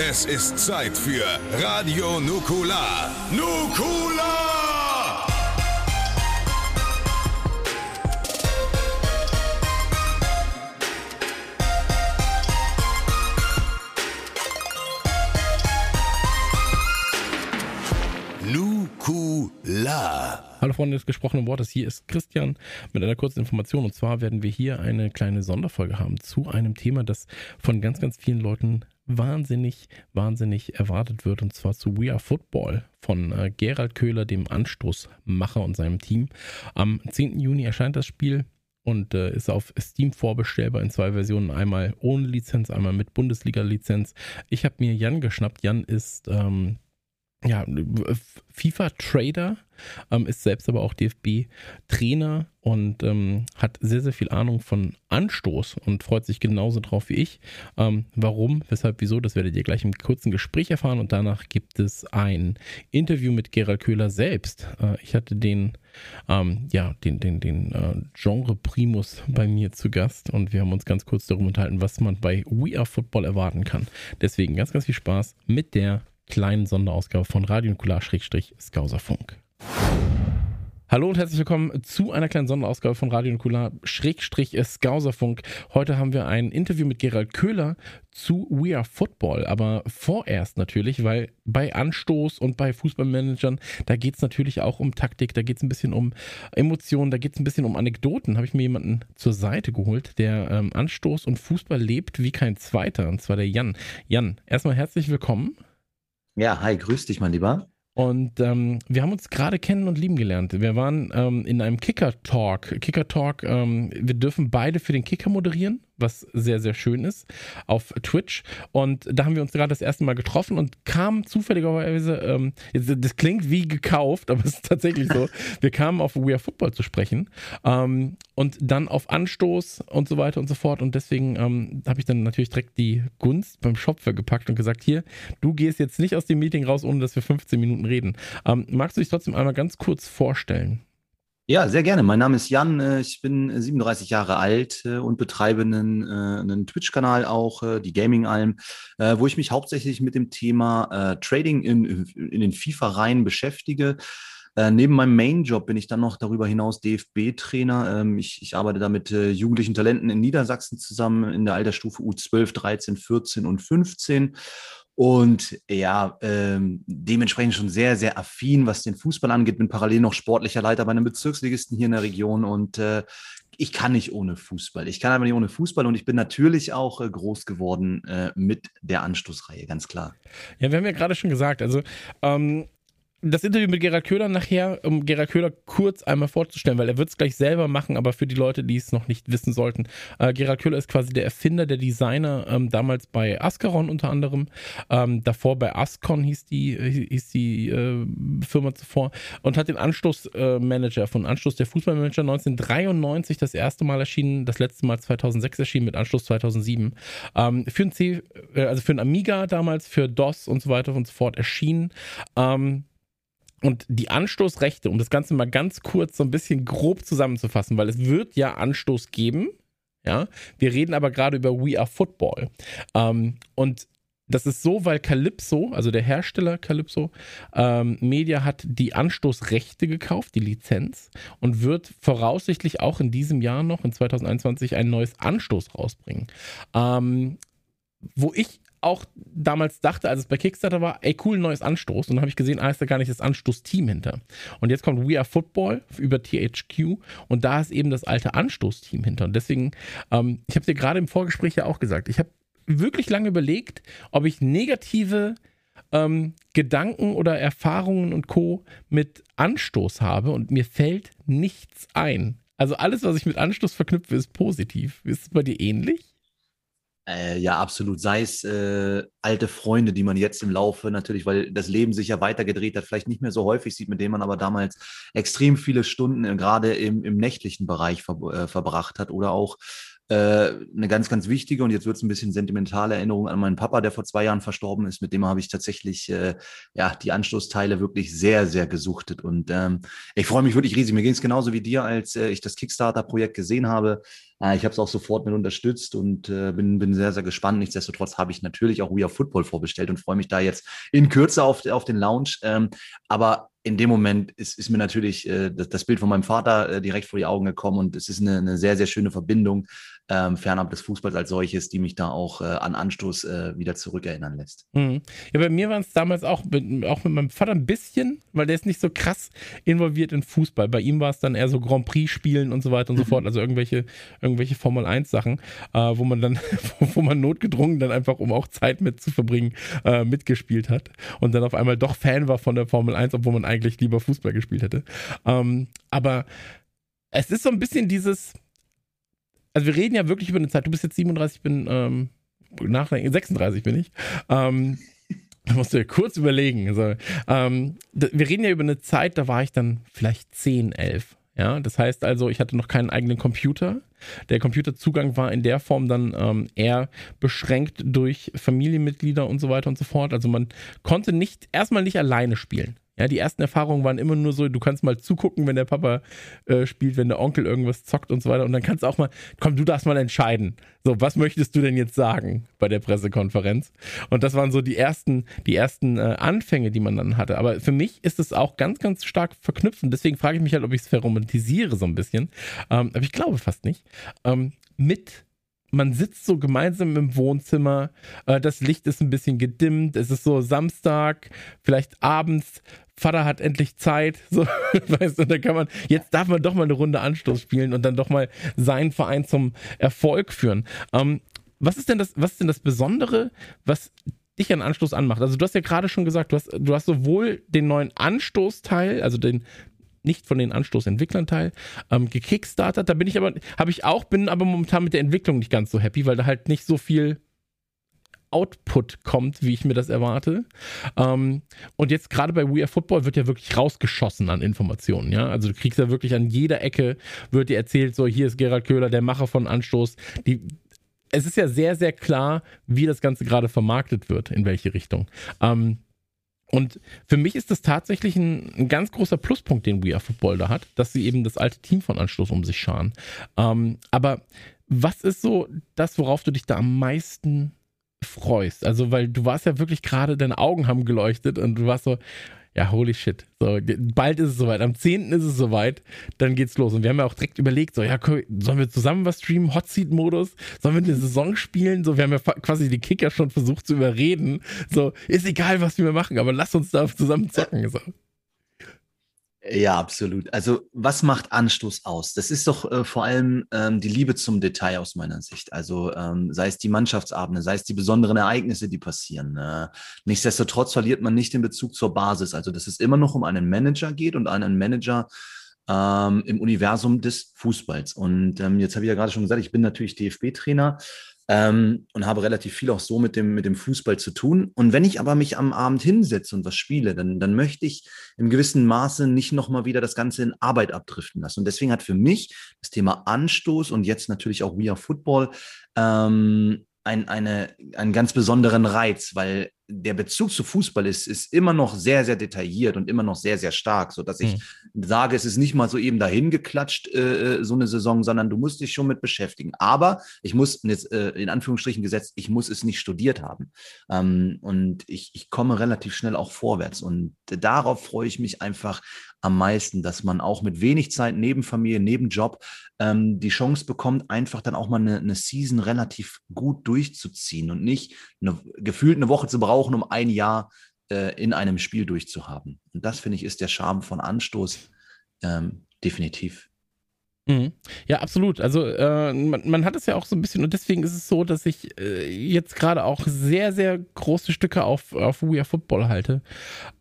Es ist Zeit für Radio Nukula. Nukula! Nukula. Hallo Freunde des gesprochenen Wortes, hier ist Christian mit einer kurzen Information. Und zwar werden wir hier eine kleine Sonderfolge haben zu einem Thema, das von ganz, ganz vielen Leuten wahnsinnig, wahnsinnig erwartet wird. Und zwar zu We Are Football von äh, Gerald Köhler, dem Anstoßmacher und seinem Team. Am 10. Juni erscheint das Spiel und äh, ist auf Steam vorbestellbar in zwei Versionen. Einmal ohne Lizenz, einmal mit Bundesliga-Lizenz. Ich habe mir Jan geschnappt. Jan ist ähm, ja, FIFA-Trader, ähm, ist selbst aber auch DFB-Trainer und ähm, hat sehr, sehr viel Ahnung von Anstoß und freut sich genauso drauf wie ich. Ähm, warum, weshalb, wieso, das werdet ihr gleich im kurzen Gespräch erfahren und danach gibt es ein Interview mit Gerald Köhler selbst. Äh, ich hatte den, ähm, ja, den, den, den äh, Genre Primus bei mir zu Gast und wir haben uns ganz kurz darüber unterhalten, was man bei We Are Football erwarten kann. Deswegen ganz, ganz viel Spaß mit der kleinen Sonderausgabe von Radio Nukular-Skauserfunk. Hallo und herzlich willkommen zu einer kleinen Sonderausgabe von Radio Nukular Skauserfunk. Heute haben wir ein Interview mit Gerald Köhler zu We Are Football, aber vorerst natürlich, weil bei Anstoß und bei Fußballmanagern, da geht es natürlich auch um Taktik, da geht es ein bisschen um Emotionen, da geht es ein bisschen um Anekdoten. Habe ich mir jemanden zur Seite geholt, der ähm, Anstoß und Fußball lebt wie kein zweiter, und zwar der Jan. Jan, erstmal herzlich willkommen. Ja, hi, grüß dich, mein Lieber. Und ähm, wir haben uns gerade kennen und lieben gelernt. Wir waren ähm, in einem Kicker-Talk. Kicker-Talk, ähm, wir dürfen beide für den Kicker moderieren was sehr, sehr schön ist, auf Twitch. Und da haben wir uns gerade das erste Mal getroffen und kamen zufälligerweise, ähm, das klingt wie gekauft, aber es ist tatsächlich so, wir kamen auf We Are Football zu sprechen ähm, und dann auf Anstoß und so weiter und so fort. Und deswegen ähm, habe ich dann natürlich direkt die Gunst beim Schopfer gepackt und gesagt, hier, du gehst jetzt nicht aus dem Meeting raus, ohne dass wir 15 Minuten reden. Ähm, magst du dich trotzdem einmal ganz kurz vorstellen? Ja, sehr gerne. Mein Name ist Jan. Äh, ich bin 37 Jahre alt äh, und betreibe einen, äh, einen Twitch-Kanal auch, die Gaming-Alm, wo ich mich hauptsächlich mit dem Thema Trading in, in den FIFA-Reihen beschäftige. neben meinem Main-Job bin ich dann noch darüber hinaus DFB-Trainer. Ähm, ich, ich, arbeite da mit jugendlichen Talenten in Niedersachsen zusammen in der Altersstufe U12, 13, 14 und 15 und ja, ähm, dementsprechend schon sehr, sehr affin, was den Fußball angeht. Bin parallel noch sportlicher Leiter bei einem Bezirksligisten hier in der Region und äh, ich kann nicht ohne Fußball. Ich kann aber nicht ohne Fußball und ich bin natürlich auch äh, groß geworden äh, mit der Anstoßreihe, ganz klar. Ja, wir haben ja gerade schon gesagt, also ähm, das Interview mit Gerald Köhler nachher, um Gerald Köhler kurz einmal vorzustellen, weil er wird es gleich selber machen, aber für die Leute, die es noch nicht wissen sollten, äh, Gerald Köhler ist quasi der Erfinder, der Designer, ähm, damals bei Ascaron unter anderem, ähm, davor bei Ascon hieß die, hieß die äh, Firma zuvor und hat den Anstoßmanager äh, von Anstoß der Fußballmanager 1993 das erste Mal erschienen, das letzte Mal 2006 erschienen mit Anschluss 2007. Ähm, für ein C, äh, also für ein Amiga damals, für DOS und so weiter und so fort erschienen. Ähm, und die Anstoßrechte, um das Ganze mal ganz kurz so ein bisschen grob zusammenzufassen, weil es wird ja Anstoß geben. Ja, wir reden aber gerade über We Are Football. Ähm, und das ist so, weil Calypso, also der Hersteller Calypso ähm, Media, hat die Anstoßrechte gekauft, die Lizenz, und wird voraussichtlich auch in diesem Jahr noch, in 2021, ein neues Anstoß rausbringen. Ähm, wo ich auch damals dachte, als es bei Kickstarter war, ey, cool, neues Anstoß. Und dann habe ich gesehen, ah, ist da gar nicht das Anstoßteam hinter. Und jetzt kommt We Are Football über THQ und da ist eben das alte Anstoßteam hinter. Und deswegen, ähm, ich habe dir gerade im Vorgespräch ja auch gesagt, ich habe wirklich lange überlegt, ob ich negative ähm, Gedanken oder Erfahrungen und Co. mit Anstoß habe und mir fällt nichts ein. Also alles, was ich mit Anstoß verknüpfe, ist positiv. Ist es bei dir ähnlich? Äh, ja, absolut. Sei es äh, alte Freunde, die man jetzt im Laufe natürlich, weil das Leben sich ja weitergedreht hat, vielleicht nicht mehr so häufig sieht, mit denen man aber damals extrem viele Stunden äh, gerade im, im nächtlichen Bereich ver äh, verbracht hat oder auch äh, eine ganz, ganz wichtige und jetzt wird es ein bisschen sentimentale Erinnerung an meinen Papa, der vor zwei Jahren verstorben ist. Mit dem habe ich tatsächlich äh, ja die Anschlussteile wirklich sehr, sehr gesuchtet. Und ähm, ich freue mich wirklich riesig. Mir ging es genauso wie dir, als äh, ich das Kickstarter-Projekt gesehen habe Äh, ich habe es auch sofort mit unterstützt und äh, bin, bin sehr, sehr gespannt. Nichtsdestotrotz habe ich natürlich auch We Are Football vorbestellt und freue mich da jetzt in Kürze auf, auf den Lounge. Ähm, aber in dem Moment ist, ist mir natürlich äh, das, das, Bild von meinem Vater äh, direkt vor die Augen gekommen und es ist eine, eine sehr, sehr schöne Verbindung ähm, fernab des Fußballs als solches, die mich da auch äh, an Anstoß äh, wieder zurückerinnern lässt. Mhm. Ja, bei mir waren es damals auch mit, auch mit meinem Vater ein bisschen, weil der ist nicht so krass involviert in Fußball. Bei ihm war es dann eher so Grand Prix spielen und so weiter und so mhm. fort, also irgendwelche, irgendwelche Formel 1 Sachen, äh, wo man dann, wo man notgedrungen dann einfach, um auch Zeit mit zu verbringen, äh, mitgespielt hat und dann auf einmal doch Fan war von der Formel 1, obwohl man eigentlich lieber Fußball gespielt hätte. Ähm, aber es ist so ein bisschen dieses, also wir reden ja wirklich über eine Zeit, du bist jetzt 37, ich bin ähm, nachdenken, 36 bin ich. Ähm, da musst du ja kurz überlegen. Also, ähm, wir reden ja über eine Zeit, da war ich dann vielleicht 10, 11. Ja, das heißt also, ich hatte noch keinen eigenen Computer. Der Computerzugang war in der Form dann ähm, eher beschränkt durch Familienmitglieder und so weiter und so fort. Also man konnte nicht erstmal nicht alleine spielen. Ja, die ersten Erfahrungen waren immer nur so, du kannst mal zugucken, wenn der Papa äh, spielt, wenn der Onkel irgendwas zockt und so weiter. Und dann kannst du auch mal, komm, du darfst mal entscheiden. So, was möchtest du denn jetzt sagen bei der Pressekonferenz? Und das waren so die ersten, die ersten äh, Anfänge, die man dann hatte. Aber für mich ist es auch ganz, ganz stark verknüpft. Und deswegen frage ich mich halt, ob ich es verromantisiere so ein bisschen. Ähm, aber ich glaube fast nicht. Ähm, mit man sitzt so gemeinsam im Wohnzimmer, äh, das Licht ist ein bisschen gedimmt, es ist so Samstag, vielleicht abends, Vater hat endlich Zeit, so, weißt du, da kann man, jetzt darf man doch mal eine Runde Anstoß spielen und dann doch mal seinen Verein zum Erfolg führen. Ähm, was ist denn das, was ist denn das Besondere, was dich an Anstoß anmacht? Also du hast ja gerade schon gesagt, du hast, du hast sowohl den neuen Anstoßteil, also den nicht von den Anstoßentwicklern teil, ähm, gekickstartet. Da bin ich aber, habe ich auch, bin aber momentan mit der Entwicklung nicht ganz so happy, weil da halt nicht so viel Output kommt, wie ich mir das erwarte. Ähm, und jetzt gerade bei We Are Football wird ja wirklich rausgeschossen an Informationen, ja. Also du kriegst ja wirklich an jeder Ecke, wird dir erzählt, so hier ist Gerald Köhler, der Macher von Anstoß. Die, es ist ja sehr, sehr klar, wie das Ganze gerade vermarktet wird, in welche Richtung. Ähm, und für mich ist das tatsächlich ein, ein, ganz großer Pluspunkt, den We Are Football da hat, dass sie eben das alte Team von Anstoß um sich scharen. Ähm, aber was ist so das, worauf du dich da am meisten freust? Also, weil du warst ja wirklich gerade, deine Augen haben geleuchtet und du warst so, ja, holy shit. So, bald ist es soweit. Am 10. ist es soweit. Dann geht's los. Und wir haben ja auch direkt überlegt, so, ja, sollen wir zusammen was streamen? Hot Seat Modus? Sollen wir eine Saison spielen? So, wir haben ja quasi die Kicker schon versucht zu überreden. So, ist egal, was wir machen, aber lass uns da zusammen zocken. So. Ja, absolut. Also was macht Anstoß aus? Das ist doch äh, vor allem ähm, die Liebe zum Detail aus meiner Sicht. Also ähm, sei es die Mannschaftsabende, sei es die besonderen Ereignisse, die passieren. Äh, nichtsdestotrotz verliert man nicht den Bezug zur Basis. Also dass es immer noch um einen Manager geht und einen Manager ähm, im Universum des Fußballs. Und ähm, jetzt habe ich ja gerade schon gesagt, ich bin natürlich DFB-Trainer ähm, und habe relativ viel auch so mit dem, mit dem Fußball zu tun. Und wenn ich aber mich am Abend hinsetze und was spiele, dann, dann möchte ich im gewissen Maße nicht nochmal wieder das Ganze in Arbeit abdriften lassen. Und deswegen hat für mich das Thema Anstoß und jetzt natürlich auch We Are Football ähm, ein, eine, einen ganz besonderen Reiz, weil der Bezug zu Fußball ist, ist immer noch sehr, sehr detailliert und immer noch sehr, sehr stark, so dass ich mhm. sage, es ist nicht mal so eben dahin geklatscht, äh, äh, so eine Saison, sondern du musst dich schon mit beschäftigen. Aber ich muss, jetzt äh, in Anführungsstrichen gesetzt, ich muss es nicht studiert haben. Ähm, und ich, ich komme relativ schnell auch vorwärts. Und darauf freue ich mich einfach am meisten, dass man auch mit wenig Zeit neben Familie, neben Job ähm, die Chance bekommt, einfach dann auch mal eine, eine Season relativ gut durchzuziehen und nicht eine, gefühlt eine Woche zu brauchen, um ein Jahr äh, in einem Spiel durchzuhaben. Und das, finde ich, ist der Charme von Anstoß ähm, definitiv. Mhm. Ja, absolut. Also äh, man, man, hat es ja auch so ein bisschen und deswegen ist es so, dass ich äh, jetzt gerade auch sehr, sehr große Stücke auf, auf We Are Football halte.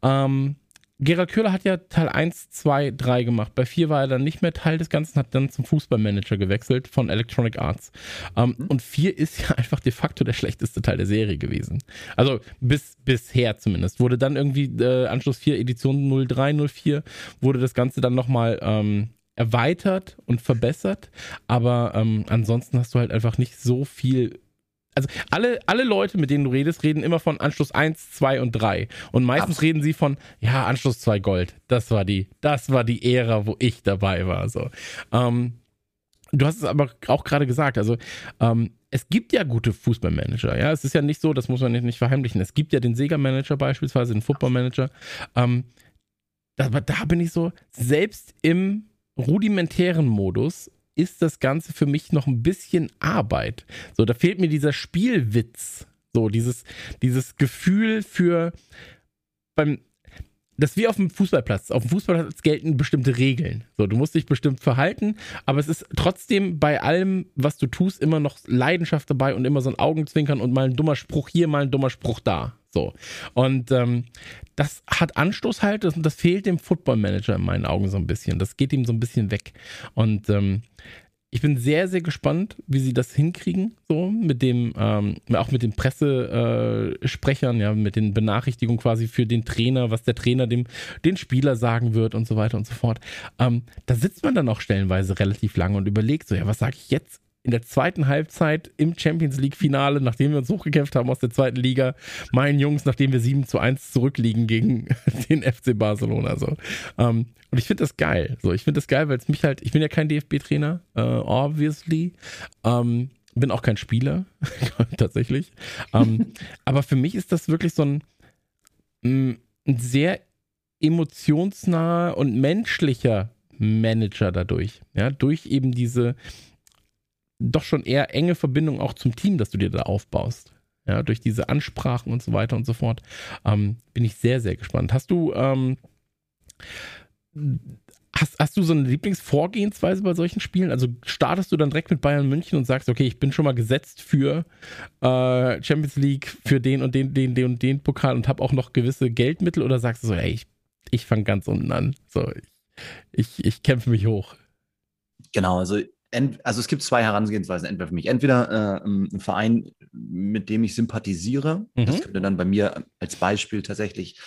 Ähm, Gerald Köhler hat ja Teil 1, 2, 3 gemacht. Bei 4 war er dann nicht mehr Teil des Ganzen, hat dann zum Fußballmanager gewechselt von Electronic Arts. Ähm, mhm. Und 4 ist ja einfach de facto der schlechteste Teil der Serie gewesen. Also bis bisher zumindest. Wurde dann irgendwie äh, Anschluss 4, Edition 03, 04, wurde das Ganze dann nochmal ähm, erweitert und verbessert. Aber ähm, ansonsten hast du halt einfach nicht so viel also alle, alle Leute, mit denen du redest, reden immer von Anschluss 1, 2 und 3. Und meistens Absolut. reden sie von, ja, Anschluss 2 Gold. Das war die, das war die Ära, wo ich dabei war. So. Ähm, du hast es aber auch gerade gesagt, also ähm, es gibt ja gute Fußballmanager, ja. Es ist ja nicht so, das muss man nicht verheimlichen. Es gibt ja den Sega-Manager beispielsweise, den Football-Manager. Ähm, aber da bin ich so, selbst im rudimentären Modus ist das Ganze für mich noch ein bisschen Arbeit. So, da fehlt mir dieser Spielwitz. So, dieses, dieses Gefühl für beim, das ist wie auf dem Fußballplatz. Auf dem Fußballplatz gelten bestimmte Regeln. So, du musst dich bestimmt verhalten, aber es ist trotzdem bei allem, was du tust, immer noch Leidenschaft dabei und immer so ein Augenzwinkern und mal ein dummer Spruch hier, mal ein dummer Spruch da. So. Und ähm, das hat Anstoß halt und das fehlt dem Football Manager in meinen Augen so ein bisschen. Das geht ihm so ein bisschen weg. Und ähm, ich bin sehr, sehr gespannt, wie sie das hinkriegen, so mit dem, ähm, auch mit den Pressesprechern, äh, ja, mit den Benachrichtigungen quasi für den Trainer, was der Trainer dem den Spieler sagen wird und so weiter und so fort. Ähm, da sitzt man dann auch stellenweise relativ lange und überlegt so, ja, was sage ich jetzt in der zweiten Halbzeit im Champions League-Finale, nachdem wir uns hochgekämpft haben aus der zweiten Liga, meinen Jungs, nachdem wir 7 zu 1 zurückliegen gegen den FC Barcelona. So. Ähm, und ich finde das geil. So, ich finde das geil, weil es mich halt, ich bin ja kein DFB-Trainer, äh, obviously. Ähm, bin auch kein Spieler, tatsächlich. Ähm, aber für mich ist das wirklich so ein, mm, ein sehr emotionsnaher und menschlicher Manager dadurch. Ja, durch eben diese, doch schon eher enge Verbindung auch zum Team, das du dir da aufbaust. Ja, durch diese Ansprachen und so weiter und so fort. Ähm, bin ich sehr, sehr gespannt. Hast du, ähm, hast, hast du so eine Lieblingsvorgehensweise bei solchen Spielen? Also startest du dann direkt mit Bayern München und sagst, okay, ich bin schon mal gesetzt für äh, Champions League, für den und den, den, den und den Pokal und habe auch noch gewisse Geldmittel oder sagst du so, ey, ich, ich fange ganz unten an. So, ich, ich, ich kämpfe mich hoch. Genau, also also es gibt zwei Herangehensweisen entweder für mich. Entweder äh, ein Verein, mit dem ich sympathisiere. Mhm. Das könnte dann bei mir als Beispiel tatsächlich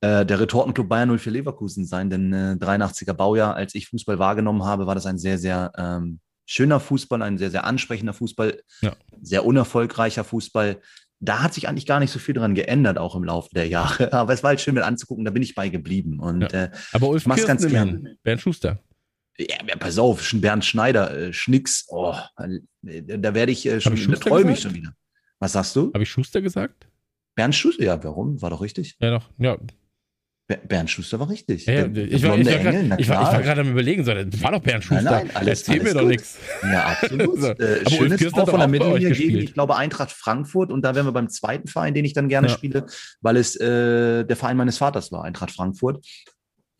äh, der Retortenclub Bayern 04 Leverkusen sein, denn äh, 83er Baujahr, als ich Fußball wahrgenommen habe, war das ein sehr, sehr ähm, schöner Fußball, ein sehr, sehr ansprechender Fußball, ja. sehr unerfolgreicher Fußball. Da hat sich eigentlich gar nicht so viel dran geändert, auch im Laufe der Jahre. Aber es war halt schön mit anzugucken, da bin ich bei geblieben. Und, ja. äh, Aber Ulf ich ganz gern. Bernd Schuster. Ja, pass auf, Bernd Schneider, äh, Schnicks, oh, äh, da werde ich äh, schon, ich da träume ich schon wieder. Was sagst du? Habe ich Schuster gesagt? Bernd Schuster, ja, warum? War doch richtig. Ja, doch, ja. Bernd Schuster war richtig. Ja, ja, der, ich, war, ich, war grad, ich, war, gerade am überlegen, so, das war doch Bernd Schuster. Nein, nein, alles, Erzähl alles mir doch nichts. Ja, absolut. so. äh, schönes Tor von der Mittellinie gegen, ich glaube, Eintracht Frankfurt. Und da wären wir beim zweiten Verein, den ich dann gerne ja. spiele, weil es äh, der Verein meines Vaters war, Eintracht Frankfurt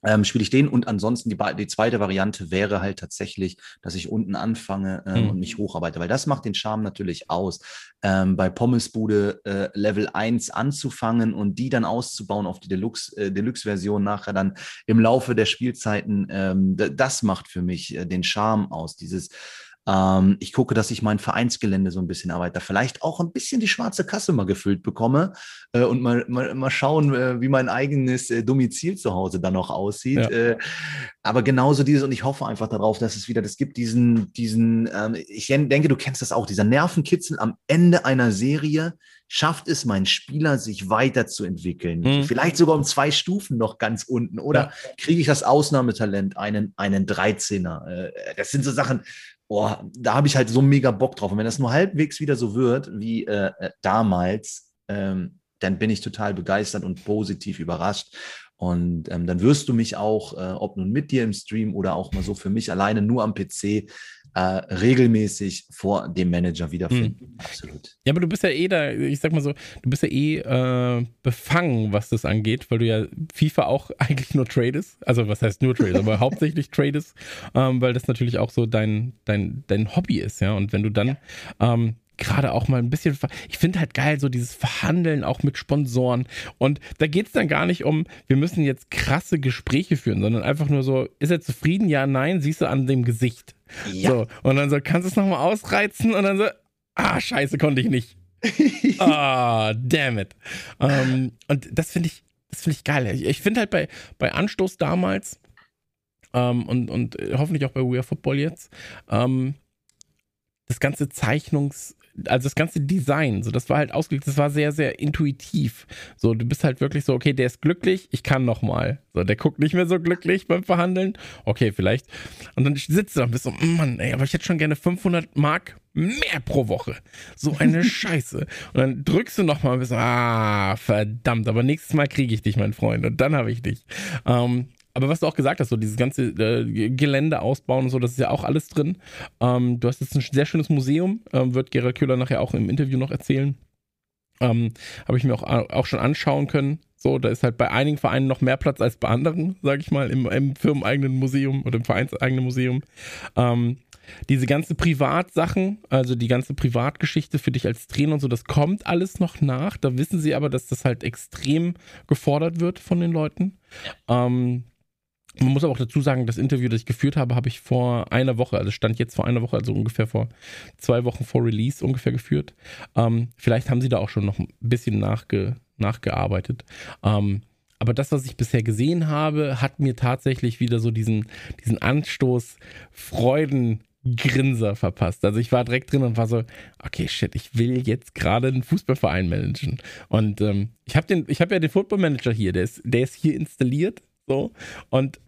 ähm, spiele ich den. Und ansonsten die, die zweite Variante wäre halt tatsächlich, dass ich unten anfange ähm, mhm. und mich hocharbeite, weil das macht den Charme natürlich aus. Ähm, bei Pommesbude äh, Level 1 anzufangen und die dann auszubauen auf die Deluxe, äh, Deluxe-Version nachher dann im Laufe der Spielzeiten, ähm, das macht für mich äh, den Charme aus. Dieses ähm, ich gucke, dass ich mein Vereinsgelände so ein bisschen arbeite, vielleicht auch ein bisschen die schwarze Kasse mal gefüllt bekomme äh, und mal, mal, mal schauen, äh, wie mein eigenes äh, Domizil zu Hause dann noch aussieht. Ja. Äh, aber genauso dieses, und ich hoffe einfach darauf, dass es wieder, das gibt diesen, diesen, ähm, ich denke, du kennst das auch, dieser Nervenkitzel am Ende einer Serie, schafft es mein Spieler, sich weiterzuentwickeln. Mhm. Vielleicht sogar um zwei Stufen noch ganz unten. Oder ja. kriege ich das Ausnahmetalent, einen, einen 13er? Äh, das sind so Sachen, boah, da habe ich halt so mega Bock drauf. Und wenn das nur halbwegs wieder so wird wie äh, äh, damals, ähm, dann bin ich total begeistert und positiv überrascht. Und ähm, dann wirst du mich auch, äh, ob nun mit dir im Stream oder auch mal so für mich alleine nur am PC, äh, regelmäßig vor dem Manager wiederfinden. Mhm. Absolut. Ja, aber du bist ja eh da, ich sag mal so, du bist ja eh äh, befangen, was das angeht, weil du ja FIFA auch eigentlich nur tradest. Also was heißt nur tradest, aber hauptsächlich tradest, ähm, weil das natürlich auch so dein, dein, dein Hobby ist, ja. Und wenn du dann ja. ähm, gerade auch mal ein bisschen, ich finde halt geil, so dieses Verhandeln auch mit Sponsoren. Und da geht es dann gar nicht um, wir müssen jetzt krasse Gespräche führen, sondern einfach nur so, ist er zufrieden? Ja, nein, siehst du an dem Gesicht. Ja. So, und dann so, kannst du es nochmal ausreizen? Und dann so, ah, scheiße, konnte ich nicht. Ah, oh, damn it. Ähm, und das finde ich, das finde ich geil. Ich, ich finde halt bei, bei Anstoß damals ähm, und, und hoffentlich auch bei We Are Football jetzt, ähm, das ganze Zeichnungs- also das ganze Design, so das war halt ausgelegt, das war sehr, sehr intuitiv. So, du bist halt wirklich so, okay, der ist glücklich, ich kann nochmal. So, der guckt nicht mehr so glücklich beim Verhandeln. Okay, vielleicht. Und dann sitzt du da und bist so, Mann, ey, aber ich hätte schon gerne 500 Mark mehr pro Woche. So eine Scheiße. Und dann drückst du nochmal und bist so, ah, verdammt, aber nächstes Mal kriege ich dich, mein Freund. Und dann habe ich dich. Ähm, aber was du auch gesagt hast, so dieses ganze äh, Gelände ausbauen und so, das ist ja auch alles drin. Ähm, du hast jetzt ein sehr schönes Museum, ähm, wird Gerald Köhler nachher auch im Interview noch erzählen. Ähm, Habe ich mir auch, auch schon anschauen können. So, da ist halt bei einigen Vereinen noch mehr Platz als bei anderen, sage ich mal, im, im firmeneigenen Museum oder im vereinseigenen Museum. Ähm, diese ganze Privatsachen, also die ganze Privatgeschichte für dich als Trainer und so, das kommt alles noch nach. Da wissen sie aber, dass das halt extrem gefordert wird von den Leuten. Ähm, man muss aber auch dazu sagen, das Interview, das ich geführt habe, habe ich vor einer Woche, also stand jetzt vor einer Woche, also ungefähr vor zwei Wochen vor Release ungefähr geführt. Ähm, vielleicht haben sie da auch schon noch ein bisschen nachge, nachgearbeitet. Ähm, aber das, was ich bisher gesehen habe, hat mir tatsächlich wieder so diesen, diesen Anstoß, Freudengrinser verpasst. Also ich war direkt drin und war so, okay, shit, ich will jetzt gerade einen Fußballverein managen. Und ähm, ich habe den, ja den Football Manager hier, der ist, der ist hier installiert, so und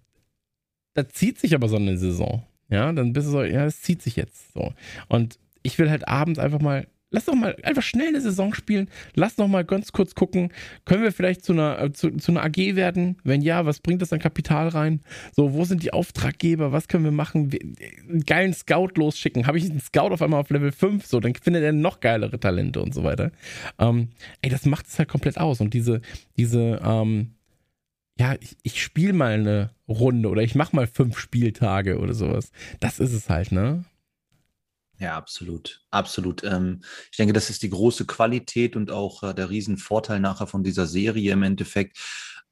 da zieht sich aber so eine Saison. Ja, dann bist du so, ja, es zieht sich jetzt so. Und ich will halt abends einfach mal, lass doch mal einfach schnell eine Saison spielen. Lass doch mal ganz kurz gucken, können wir vielleicht zu einer, äh, zu, zu einer AG werden? Wenn ja, was bringt das an Kapital rein? So, wo sind die Auftraggeber? Was können wir machen? einen geilen Scout losschicken. Habe ich einen Scout auf einmal auf Level 5? So, dann findet er noch geilere Talente und so weiter. Ähm, ey, das macht es halt komplett aus. Und diese, diese, ähm, ja, ich, ich spiele mal eine Runde oder ich mache mal fünf Spieltage oder sowas. Das ist es halt, ne? Ja, absolut, absolut. Ähm, ich denke, das ist die große Qualität und auch äh, der Riesenvorteil nachher von dieser Serie im Endeffekt.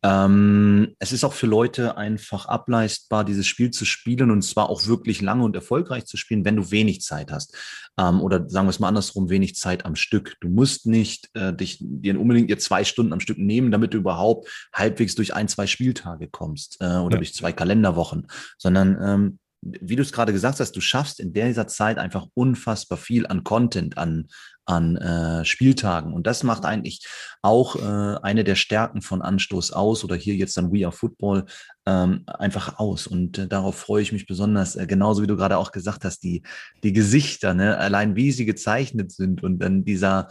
Ähm, es ist auch für Leute einfach ableistbar, dieses Spiel zu spielen und zwar auch wirklich lange und erfolgreich zu spielen, wenn du wenig Zeit hast. Ähm, oder sagen wir es mal andersrum, wenig Zeit am Stück. Du musst nicht äh, dich dir unbedingt ihr zwei Stunden am Stück nehmen, damit du überhaupt halbwegs durch ein, zwei Spieltage kommst äh, oder ja. durch zwei Kalenderwochen, sondern ähm, wie du es gerade gesagt hast, du schaffst in dieser Zeit einfach unfassbar viel an Content, an, an äh, Spieltagen. Und das macht eigentlich auch äh, eine der Stärken von Anstoß aus oder hier jetzt dann We Are Football ähm, einfach aus. Und äh, darauf freue ich mich besonders, äh, genauso wie du gerade auch gesagt hast, die, die Gesichter, ne? allein wie sie gezeichnet sind und dann dieser,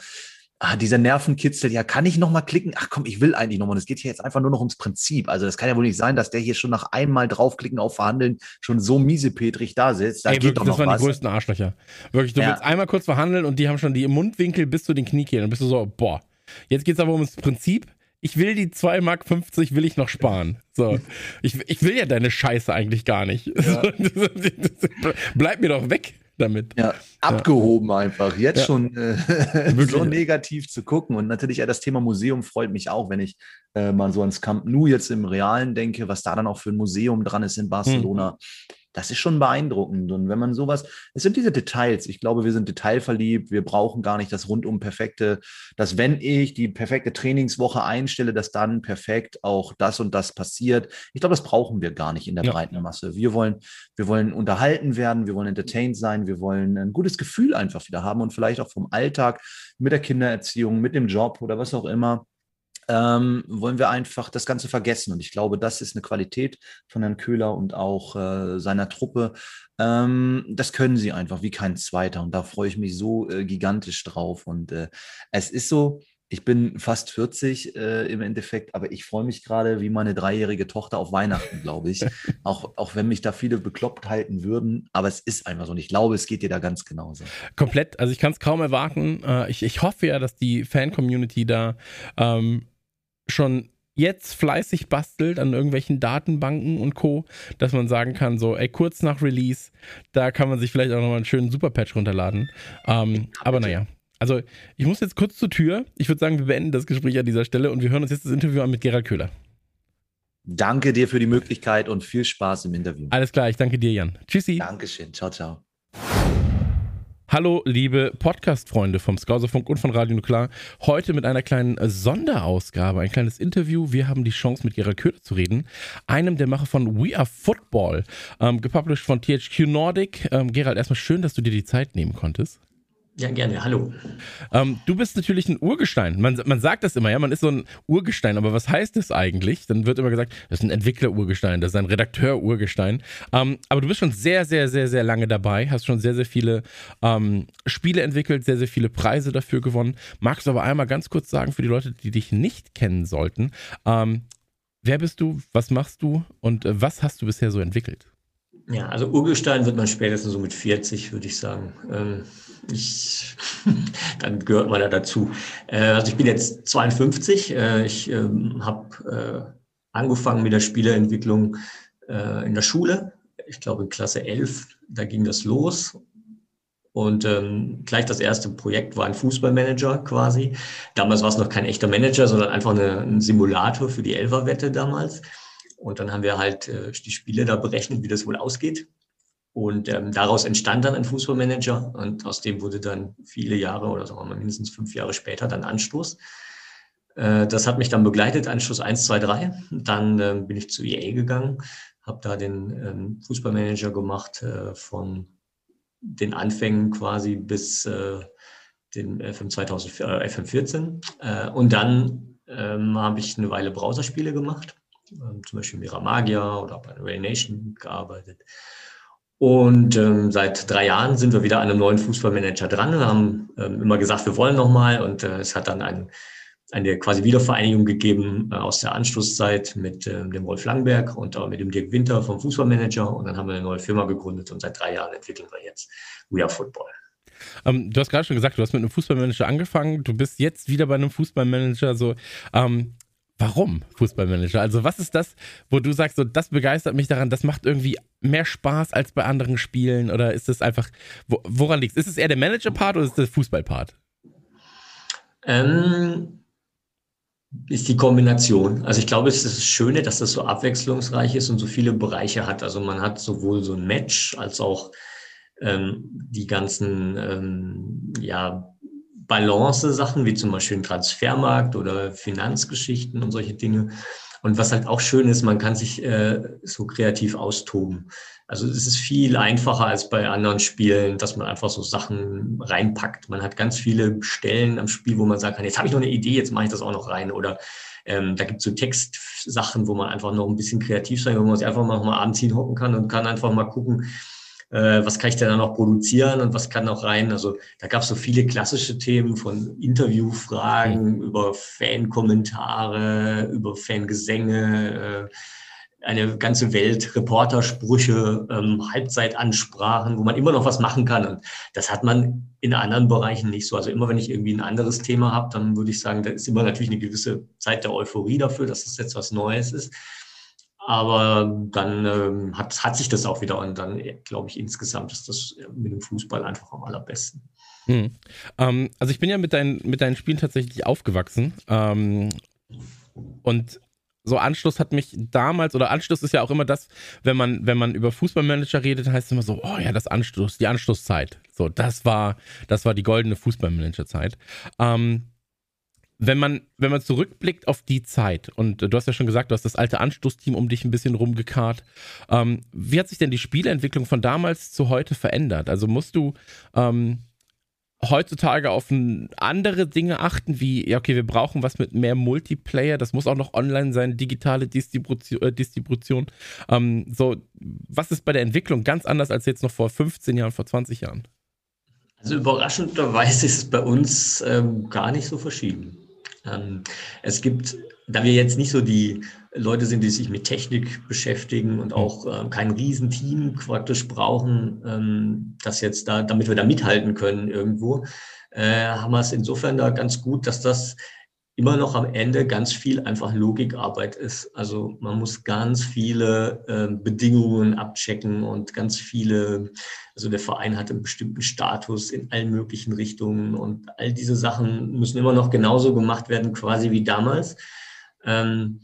ah, dieser Nervenkitzel, ja, kann ich nochmal klicken? Ach komm, ich will eigentlich nochmal. Es geht hier jetzt einfach nur noch ums Prinzip. Also das kann ja wohl nicht sein, dass der hier schon nach einmal draufklicken auf Verhandeln schon so miesepetrig da sitzt. Da Ey, geht wirklich, doch das noch waren was. die größten Arschlöcher. Wirklich, du Ja. willst einmal kurz verhandeln und die haben schon die Mundwinkel bis zu den Kniekehlen. Dann bist du so, boah. Jetzt geht's aber ums Prinzip. Ich will die 2,50 Mark will ich noch sparen. So. Ich, ich will ja deine Scheiße eigentlich gar nicht. Bleib mir doch weg damit. Ja, abgehoben einfach. Jetzt Ja. schon äh, so negativ zu gucken. Und natürlich ja, das Thema Museum freut mich auch, wenn ich äh, mal so ans Camp Nou jetzt im Realen denke, was da dann auch für ein Museum dran ist in Barcelona. Das ist schon beeindruckend. Und wenn man sowas, es sind diese Details. Ich glaube, wir sind detailverliebt. Wir brauchen gar nicht das rundum perfekte, dass wenn ich die perfekte Trainingswoche einstelle, dass dann perfekt auch das und das passiert. Ich glaube, das brauchen wir gar nicht in der Ja. breiten Masse. Wir wollen, wir wollen unterhalten werden, wir wollen entertained sein, wir wollen ein gutes Gefühl einfach wieder haben und vielleicht auch vom Alltag mit der Kindererziehung, mit dem Job oder was auch immer. Ähm, wollen wir einfach das Ganze vergessen. Und ich glaube, das ist eine Qualität von Herrn Köhler und auch äh, seiner Truppe. Ähm, das können sie einfach wie kein zweiter. Und da freue ich mich so äh, gigantisch drauf. Und äh, es ist so, ich bin fast 40 äh, im Endeffekt, aber ich freue mich gerade wie meine dreijährige Tochter auf Weihnachten, glaube ich. auch, auch wenn mich da viele bekloppt halten würden. Aber es ist einfach so. Und ich glaube, es geht dir da ganz genauso. Komplett. Also ich kann es kaum erwarten. Äh, ich, ich hoffe ja, dass die Fan-Community da ähm, schon jetzt fleißig bastelt an irgendwelchen Datenbanken und Co., dass man sagen kann, so, ey, kurz nach Release, da kann man sich vielleicht auch nochmal einen schönen Superpatch runterladen. Ähm, aber naja. Also, ich muss jetzt kurz zur Tür. Ich würde sagen, wir beenden das Gespräch an dieser Stelle und wir hören uns jetzt das Interview an mit Gerald Köhler. Danke dir für die Möglichkeit und viel Spaß im Interview. Alles klar, ich danke dir, Jan. Tschüssi. Dankeschön. Ciao, ciao. Hallo, liebe Podcast-Freunde vom Skauserfunk und von Radio Nuklear. Heute mit einer kleinen Sonderausgabe, ein kleines Interview. Wir haben die Chance, mit Gerald Köhler zu reden, einem der Macher von We Are Football, ähm, gepublished von THQ Nordic. Ähm, Gerald, erstmal schön, dass du dir die Zeit nehmen konntest. Ja, gerne. Hallo. Ähm, du bist natürlich ein Urgestein. Man, man sagt das immer, ja, man ist so ein Urgestein, aber was heißt das eigentlich? Dann wird immer gesagt, das ist ein Entwickler-Urgestein, das ist ein Redakteur-Urgestein. Ähm, aber du bist schon sehr, sehr, sehr, sehr lange dabei, hast schon sehr, sehr viele ähm, Spiele entwickelt, sehr, sehr viele Preise dafür gewonnen. Magst du aber einmal ganz kurz sagen für die Leute, die dich nicht kennen sollten, ähm, wer bist du, was machst du und äh, was hast du bisher so entwickelt? Ja, also Urgestein wird man spätestens so mit 40, würde ich sagen. Ähm, ich, dann gehört man da dazu. Äh, also ich bin jetzt 52. Äh, ich ähm, habe äh, angefangen mit der Spieleentwicklung äh, in der Schule. Ich glaube in Klasse 11, da ging das los. Und ähm, gleich das erste Projekt war ein Fußballmanager quasi. Damals war es noch kein echter Manager, sondern einfach eine, ein Simulator für die Elferwette damals. Und dann haben wir halt äh, die Spiele da berechnet, wie das wohl ausgeht. Und ähm, daraus entstand dann ein Fußballmanager und aus dem wurde dann viele Jahre oder sagen wir mal mindestens fünf Jahre später dann Anstoß. Äh, das hat mich dann begleitet, Anstoß 1, 2, 3. Dann äh, bin ich zu EA gegangen, habe da den ähm, Fußballmanager gemacht äh, von den Anfängen quasi bis äh, den FM, 2000, äh, FM 14. Äh, und dann ähm, habe ich eine Weile Browserspiele gemacht, zum Beispiel Miramagia oder bei Rail Nation gearbeitet. Und ähm, seit drei Jahren sind wir wieder an einem neuen Fußballmanager dran. Wir haben ähm, immer gesagt, wir wollen nochmal. Und äh, es hat dann ein, eine quasi Wiedervereinigung gegeben äh, aus der Anschlusszeit mit äh, dem Wolf Langberg und auch mit dem Dirk Winter vom Fußballmanager. Und dann haben wir eine neue Firma gegründet und seit drei Jahren entwickeln wir jetzt We Are Football. Ähm, du hast gerade schon gesagt, du hast mit einem Fußballmanager angefangen. Du bist jetzt wieder bei einem Fußballmanager. So, ähm, Warum Fußballmanager? Also was ist das, wo du sagst, so das begeistert mich daran, das macht irgendwie mehr Spaß als bei anderen Spielen oder ist es einfach, wo, woran liegt es? Ist es eher der Manager-Part oder ist es der Fußball-Part? Ähm, ist die Kombination. Also ich glaube, es ist das Schöne, dass das so abwechslungsreich ist und so viele Bereiche hat. Also man hat sowohl so ein Match als auch ähm, die ganzen ähm, ja, Balance-Sachen, wie zum Beispiel ein Transfermarkt oder Finanzgeschichten und solche Dinge. Und was halt auch schön ist, man kann sich äh, so kreativ austoben. Also es ist viel einfacher als bei anderen Spielen, dass man einfach so Sachen reinpackt. Man hat ganz viele Stellen am Spiel, wo man sagen kann, jetzt habe ich noch eine Idee, jetzt mache ich das auch noch rein. Oder ähm, da gibt es so Textsachen, wo man einfach noch ein bisschen kreativ sein kann, wo man sich einfach mal, mal abends hinhocken kann und kann einfach mal gucken, äh, was kann ich denn da noch produzieren und was kann noch rein. Also da gab es so viele klassische Themen von Interviewfragen mhm. über Fankommentare, über Fangesänge, äh, eine ganze Welt Reportersprüche, ähm, Halbzeitansprachen, wo man immer noch was machen kann. Und das hat man in anderen Bereichen nicht so. Also immer wenn ich irgendwie ein anderes Thema habe, dann würde ich sagen, da ist immer natürlich eine gewisse Zeit der Euphorie dafür, dass das jetzt was Neues ist. Aber dann ähm, hat, hat sich das auch wieder und dann glaube ich insgesamt ist das mit dem Fußball einfach am allerbesten. Hm. Ähm, also ich bin ja mit, dein, mit deinen Spielen tatsächlich aufgewachsen ähm, und so Anschluss hat mich damals, oder Anschluss ist ja auch immer das, wenn man, wenn man über Fußballmanager redet, heißt es immer so, oh ja, das Anschluss, die Anschlusszeit. So, das war, das war die goldene Fußballmanagerzeit. Ähm, wenn man, wenn man zurückblickt auf die Zeit, und du hast ja schon gesagt, du hast das alte Anstoßteam um dich ein bisschen rumgekarrt. Ähm, wie hat sich denn die Spieleentwicklung von damals zu heute verändert? Also musst du ähm, heutzutage auf andere Dinge achten, wie, ja, okay, wir brauchen was mit mehr Multiplayer, das muss auch noch online sein, digitale Distribution. Äh, Distribution. Ähm, so, was ist bei der Entwicklung ganz anders als jetzt noch vor 15 Jahren, vor 20 Jahren? Also überraschenderweise ist es bei uns ähm, gar nicht so verschieden. Ähm, es gibt, da wir jetzt nicht so die Leute sind, die sich mit Technik beschäftigen und auch äh, kein Riesenteam praktisch brauchen, ähm, das jetzt da, damit wir da mithalten können irgendwo, äh, haben wir es insofern da ganz gut, dass das immer noch am Ende ganz viel einfach Logikarbeit ist. Also man muss ganz viele äh, Bedingungen abchecken und ganz viele, also der Verein hat einen bestimmten Status in allen möglichen Richtungen und all diese Sachen müssen immer noch genauso gemacht werden, quasi wie damals. Ähm,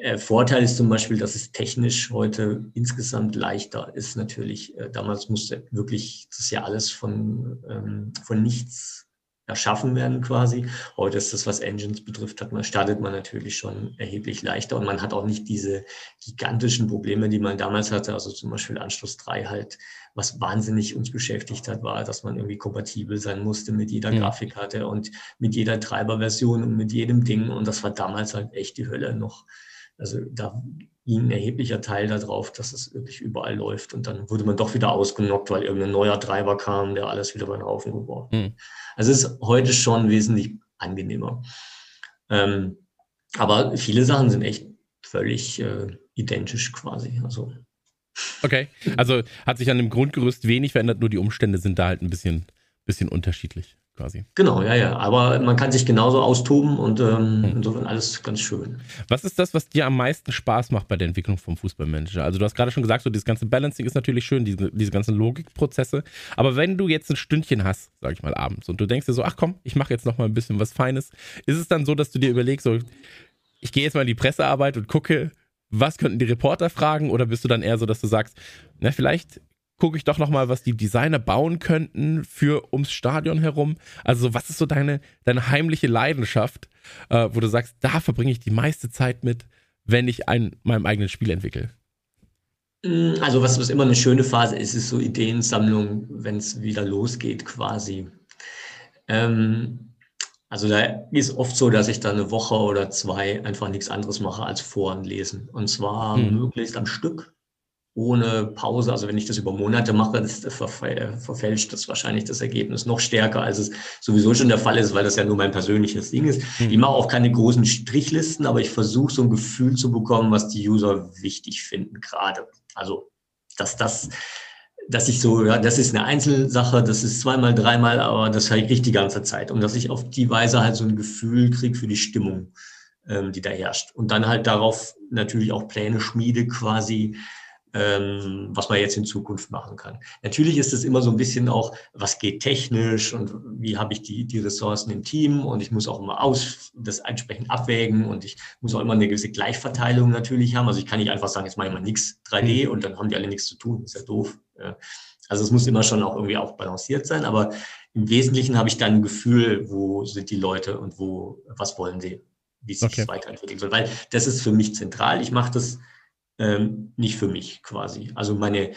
äh, Vorteil ist zum Beispiel, dass es technisch heute insgesamt leichter ist. Natürlich, äh, damals musste wirklich das ja alles von, ähm, von nichts erschaffen werden quasi. Heute ist das, was Engines betrifft, hat man, startet man natürlich schon erheblich leichter und man hat auch nicht diese gigantischen Probleme, die man damals hatte. Also zum Beispiel Anschluss 3 halt, was wahnsinnig uns beschäftigt hat, war, dass man irgendwie kompatibel sein musste mit jeder mhm. Grafikkarte und mit jeder Treiberversion und mit jedem Ding. Und das war damals halt echt die Hölle noch. Also da ging ein erheblicher Teil darauf, dass es wirklich überall läuft. Und dann wurde man doch wieder ausgenockt, weil irgendein neuer Treiber kam, der alles wieder beim Haufen geworfen mhm. Also es ist heute schon wesentlich angenehmer. Ähm, aber viele Sachen sind echt völlig äh, identisch quasi. Also Okay, also hat sich an dem Grundgerüst wenig verändert, nur die Umstände sind da halt ein bisschen, bisschen unterschiedlich quasi. Genau, ja, ja. Aber man kann sich genauso austoben und ähm, hm. insofern alles ganz schön. Was ist das, was dir am meisten Spaß macht bei der Entwicklung vom Fußballmanager? Also du hast gerade schon gesagt, so dieses ganze Balancing ist natürlich schön, diese, diese ganzen Logikprozesse. Aber wenn du jetzt ein Stündchen hast, sag ich mal abends, und du denkst dir so, ach komm, ich mache jetzt noch mal ein bisschen was Feines, ist es dann so, dass du dir überlegst, so, ich gehe jetzt mal in die Pressearbeit und gucke, was könnten die Reporter fragen? Oder bist du dann eher so, dass du sagst, na, vielleicht gucke ich doch noch mal, was die Designer bauen könnten für ums Stadion herum. Also was ist so deine, deine heimliche Leidenschaft, äh, wo du sagst, da verbringe ich die meiste Zeit mit, wenn ich ein meinem eigenen Spiel entwickle? Mm, also was, was immer eine schöne Phase ist, ist so Ideensammlung, wenn es wieder losgeht quasi. Ähm, also da ist oft so, dass ich da eine Woche oder zwei einfach nichts anderes mache als Foren lesen. Und zwar hm. möglichst am Stück ohne Pause. Also wenn ich das über Monate mache, das verfälscht das wahrscheinlich das Ergebnis noch stärker, als es sowieso schon der Fall ist, weil das ja nur mein persönliches Ding ist. Mhm. Ich mache auch keine großen Strichlisten, aber ich versuche so ein Gefühl zu bekommen, was die User wichtig finden gerade. Also dass das dass ich so, ja, das ist eine Einzelsache, das ist zweimal, dreimal, aber das halt ich die ganze Zeit. Und dass ich auf die Weise halt so ein Gefühl kriege für die Stimmung, ähm, die da herrscht. Und dann halt darauf natürlich auch Pläne schmiede quasi, ähm, was man jetzt in Zukunft machen kann. Natürlich ist es immer so ein bisschen auch, was geht technisch und wie habe ich die, die Ressourcen im Team und ich muss auch immer aus, das entsprechend abwägen und ich muss auch immer eine gewisse Gleichverteilung natürlich haben. Also ich kann nicht einfach sagen, jetzt mache ich mal nichts 3D mhm. und dann haben die alle nichts zu tun. Das ist ja doof. Also es muss immer schon auch irgendwie auch balanciert sein, aber im Wesentlichen habe ich dann ein Gefühl, wo sind die Leute und wo, was wollen sie, wie es okay. sich weiterentwickeln soll. Weil das ist für mich zentral. Ich mache das ähm, nicht für mich quasi. Also meine,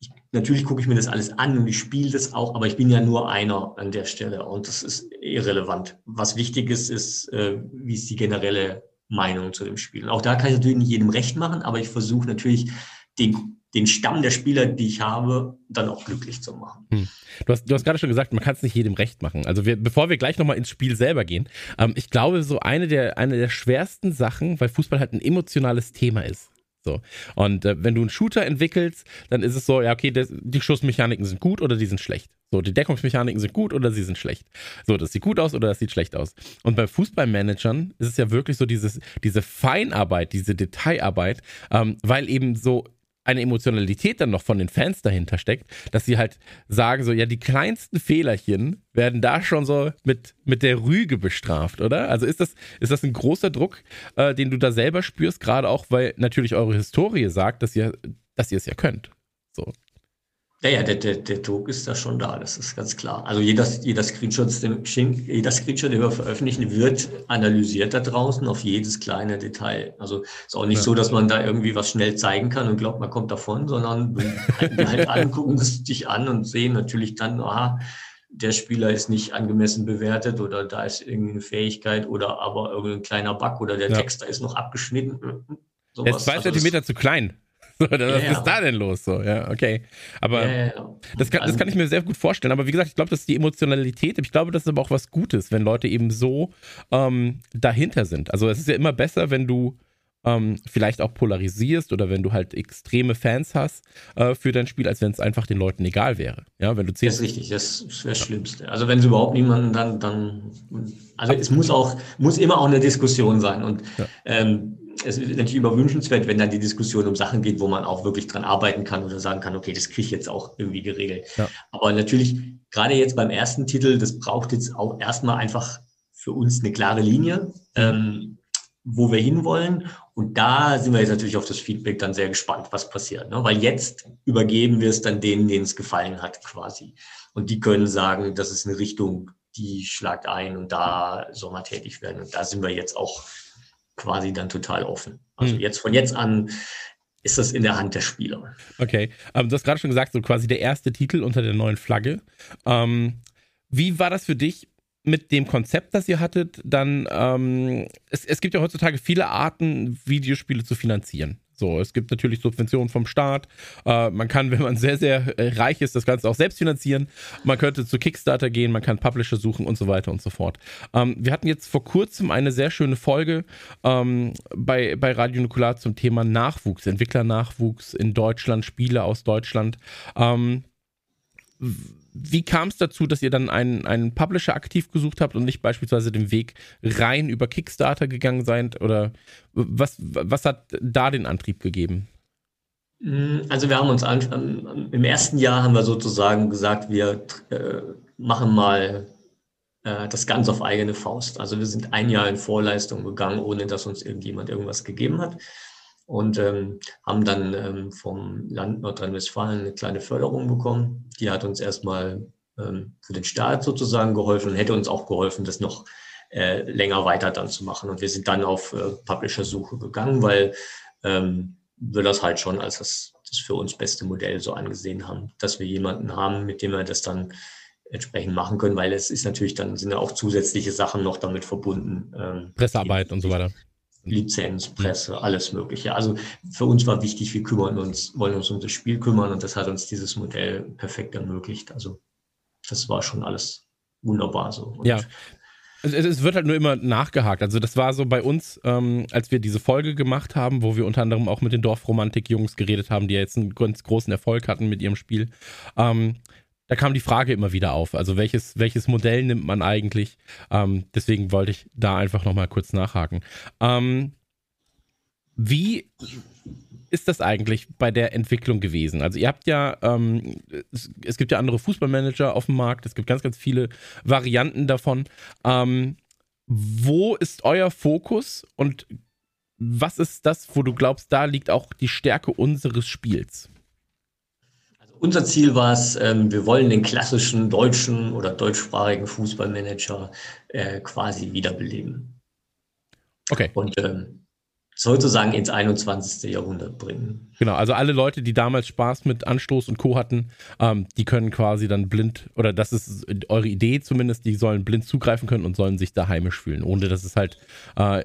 ich, natürlich gucke ich mir das alles an und ich spiele das auch, aber ich bin ja nur einer an der Stelle und das ist irrelevant. Was wichtig ist, ist, äh, wie ist die generelle Meinung zu dem Spiel. Und auch da kann ich natürlich nicht jedem recht machen, aber ich versuche natürlich den den Stamm der Spieler, die ich habe, dann auch glücklich zu machen. Hm. Du hast, du hast gerade schon gesagt, man kann es nicht jedem recht machen. Also wir, bevor wir gleich nochmal ins Spiel selber gehen, ähm, ich glaube, so eine der, eine der schwersten Sachen, weil Fußball halt ein emotionales Thema ist, so. Und äh, wenn du einen Shooter entwickelst, dann ist es so, ja, okay, das, die Schussmechaniken sind gut oder die sind schlecht. So, die Deckungsmechaniken sind gut oder sie sind schlecht. So, das sieht gut aus oder das sieht schlecht aus. Und bei Fußballmanagern ist es ja wirklich so dieses, diese Feinarbeit, diese Detailarbeit, ähm, weil eben so eine Emotionalität dann noch von den Fans dahinter steckt, dass sie halt sagen so, ja, die kleinsten Fehlerchen werden da schon so mit, mit der Rüge bestraft, oder? Also ist das, ist das ein großer Druck, äh, den du da selber spürst, gerade auch, weil natürlich eure Historie sagt, dass ihr, dass ihr es ja könnt. So. Ja, ja, der, der, der Druck ist da schon da, das ist ganz klar. Also jeder, jeder, Screenshot, jeder Screenshot, den wir veröffentlichen, wird analysiert da draußen auf jedes kleine Detail. Also ist auch nicht ja. so, dass man da irgendwie was schnell zeigen kann und glaubt, man kommt davon, sondern wir halt an, gucken es dich an und sehen natürlich dann, aha, der Spieler ist nicht angemessen bewertet oder da ist irgendwie eine Fähigkeit oder aber irgendein kleiner Bug oder der ja. Text da ist noch abgeschnitten. Sowas. Er ist zwei also Zentimeter zu klein. was ja, ist da denn los? So, ja, okay. Aber ja, Das, kann, das kann ich mir sehr gut vorstellen. Aber wie gesagt, ich glaube, das ist die Emotionalität. Ich glaube, das ist aber auch was Gutes, wenn Leute eben so ähm, dahinter sind. Also es ist ja immer besser, wenn du ähm, vielleicht auch polarisierst oder wenn du halt extreme Fans hast äh, für dein Spiel, als wenn es einfach den Leuten egal wäre. Ja, wenn du das ist richtig, das ist das Schlimmste. Also wenn es überhaupt niemanden dann, dann, also es muss auch, muss immer auch eine Diskussion sein und ja. ähm, es ist natürlich überwünschenswert, wenn dann die Diskussion um Sachen geht, wo man auch wirklich dran arbeiten kann oder sagen kann, okay, das kriege ich jetzt auch irgendwie geregelt. Ja. Aber natürlich, gerade jetzt beim ersten Titel, das braucht jetzt auch erstmal einfach für uns eine klare Linie, ähm, wo wir hinwollen. Und da sind wir jetzt natürlich auf das Feedback dann sehr gespannt, was passiert. Ne? Weil jetzt übergeben wir es dann denen, denen es gefallen hat, quasi. Und die können sagen, das ist eine Richtung, die schlagt ein und da soll man tätig werden. Und da sind wir jetzt auch quasi dann total offen. Also hm. jetzt von jetzt an ist das in der Hand der Spieler. Okay, ähm, du hast gerade schon gesagt, so quasi der erste Titel unter der neuen Flagge. Ähm, wie war das für dich mit dem Konzept, das ihr hattet? Dann, ähm, es, es gibt ja heutzutage viele Arten, Videospiele zu finanzieren. So, es gibt natürlich Subventionen vom Staat. Äh, man kann, wenn man sehr, sehr äh, reich ist, das Ganze auch selbst finanzieren. Man könnte zu Kickstarter gehen, man kann Publisher suchen und so weiter und so fort. Ähm, wir hatten jetzt vor kurzem eine sehr schöne Folge ähm, bei, bei Radio Nukular zum Thema Nachwuchs, Entwicklernachwuchs in Deutschland, Spiele aus Deutschland. Ähm, wie kam es dazu, dass ihr dann einen, einen Publisher aktiv gesucht habt und nicht beispielsweise den Weg rein über Kickstarter gegangen seid? Oder was, was hat da den Antrieb gegeben? Mm, also wir haben uns an, im ersten Jahr haben wir sozusagen gesagt, wir äh, machen mal äh, das Ganze auf eigene Faust. Also wir sind ein Jahr in Vorleistung gegangen, ohne dass uns irgendjemand irgendwas gegeben hat und ähm, haben dann ähm, vom Land Nordrhein-Westfalen eine kleine Förderung bekommen. Die hat uns erstmal ähm, für den Staat sozusagen geholfen und hätte uns auch geholfen, das noch äh, länger weiter dann zu machen. Und wir sind dann auf äh, Publisher-Suche gegangen, weil ähm, wir das halt schon als das, das für uns beste Modell so angesehen haben, dass wir jemanden haben, mit dem wir das dann entsprechend machen können, weil es ist natürlich dann sind ja auch zusätzliche Sachen noch damit verbunden. Ähm, Pressearbeit und so weiter. Lizenz, Presse, alles Mögliche. Also für uns war wichtig, wir kümmern uns, wollen uns um das Spiel kümmern und das hat uns dieses Modell perfekt ermöglicht. Also das war schon alles wunderbar so. Und ja. Es, es, wird halt nur immer nachgehakt. Also das war so bei uns, ähm, als wir diese Folge gemacht haben, wo wir unter anderem auch mit den Dorfromantik-Jungs geredet haben, die ja jetzt einen ganz großen Erfolg hatten mit ihrem Spiel. Ähm, da kam die Frage immer wieder auf. Also welches, welches Modell nimmt man eigentlich? Ähm, deswegen wollte ich da einfach nochmal kurz nachhaken. Ähm, wie ist das eigentlich bei der Entwicklung gewesen? Also ihr habt ja, ähm, es, es, gibt ja andere Fußballmanager auf dem Markt, es gibt ganz, ganz viele Varianten davon. Ähm, wo ist euer Fokus und was ist das, wo du glaubst, da liegt auch die Stärke unseres Spiels? Unser Ziel war es, ähm, wir wollen den klassischen deutschen oder deutschsprachigen Fußballmanager äh, quasi wiederbeleben. Okay. Und ähm, sozusagen ins 21. Jahrhundert bringen. Genau, also alle Leute, die damals Spaß mit Anstoß und Co. hatten, ähm, die können quasi dann blind, oder das ist eure Idee zumindest, die sollen blind zugreifen können und sollen sich da heimisch fühlen, ohne dass es halt äh,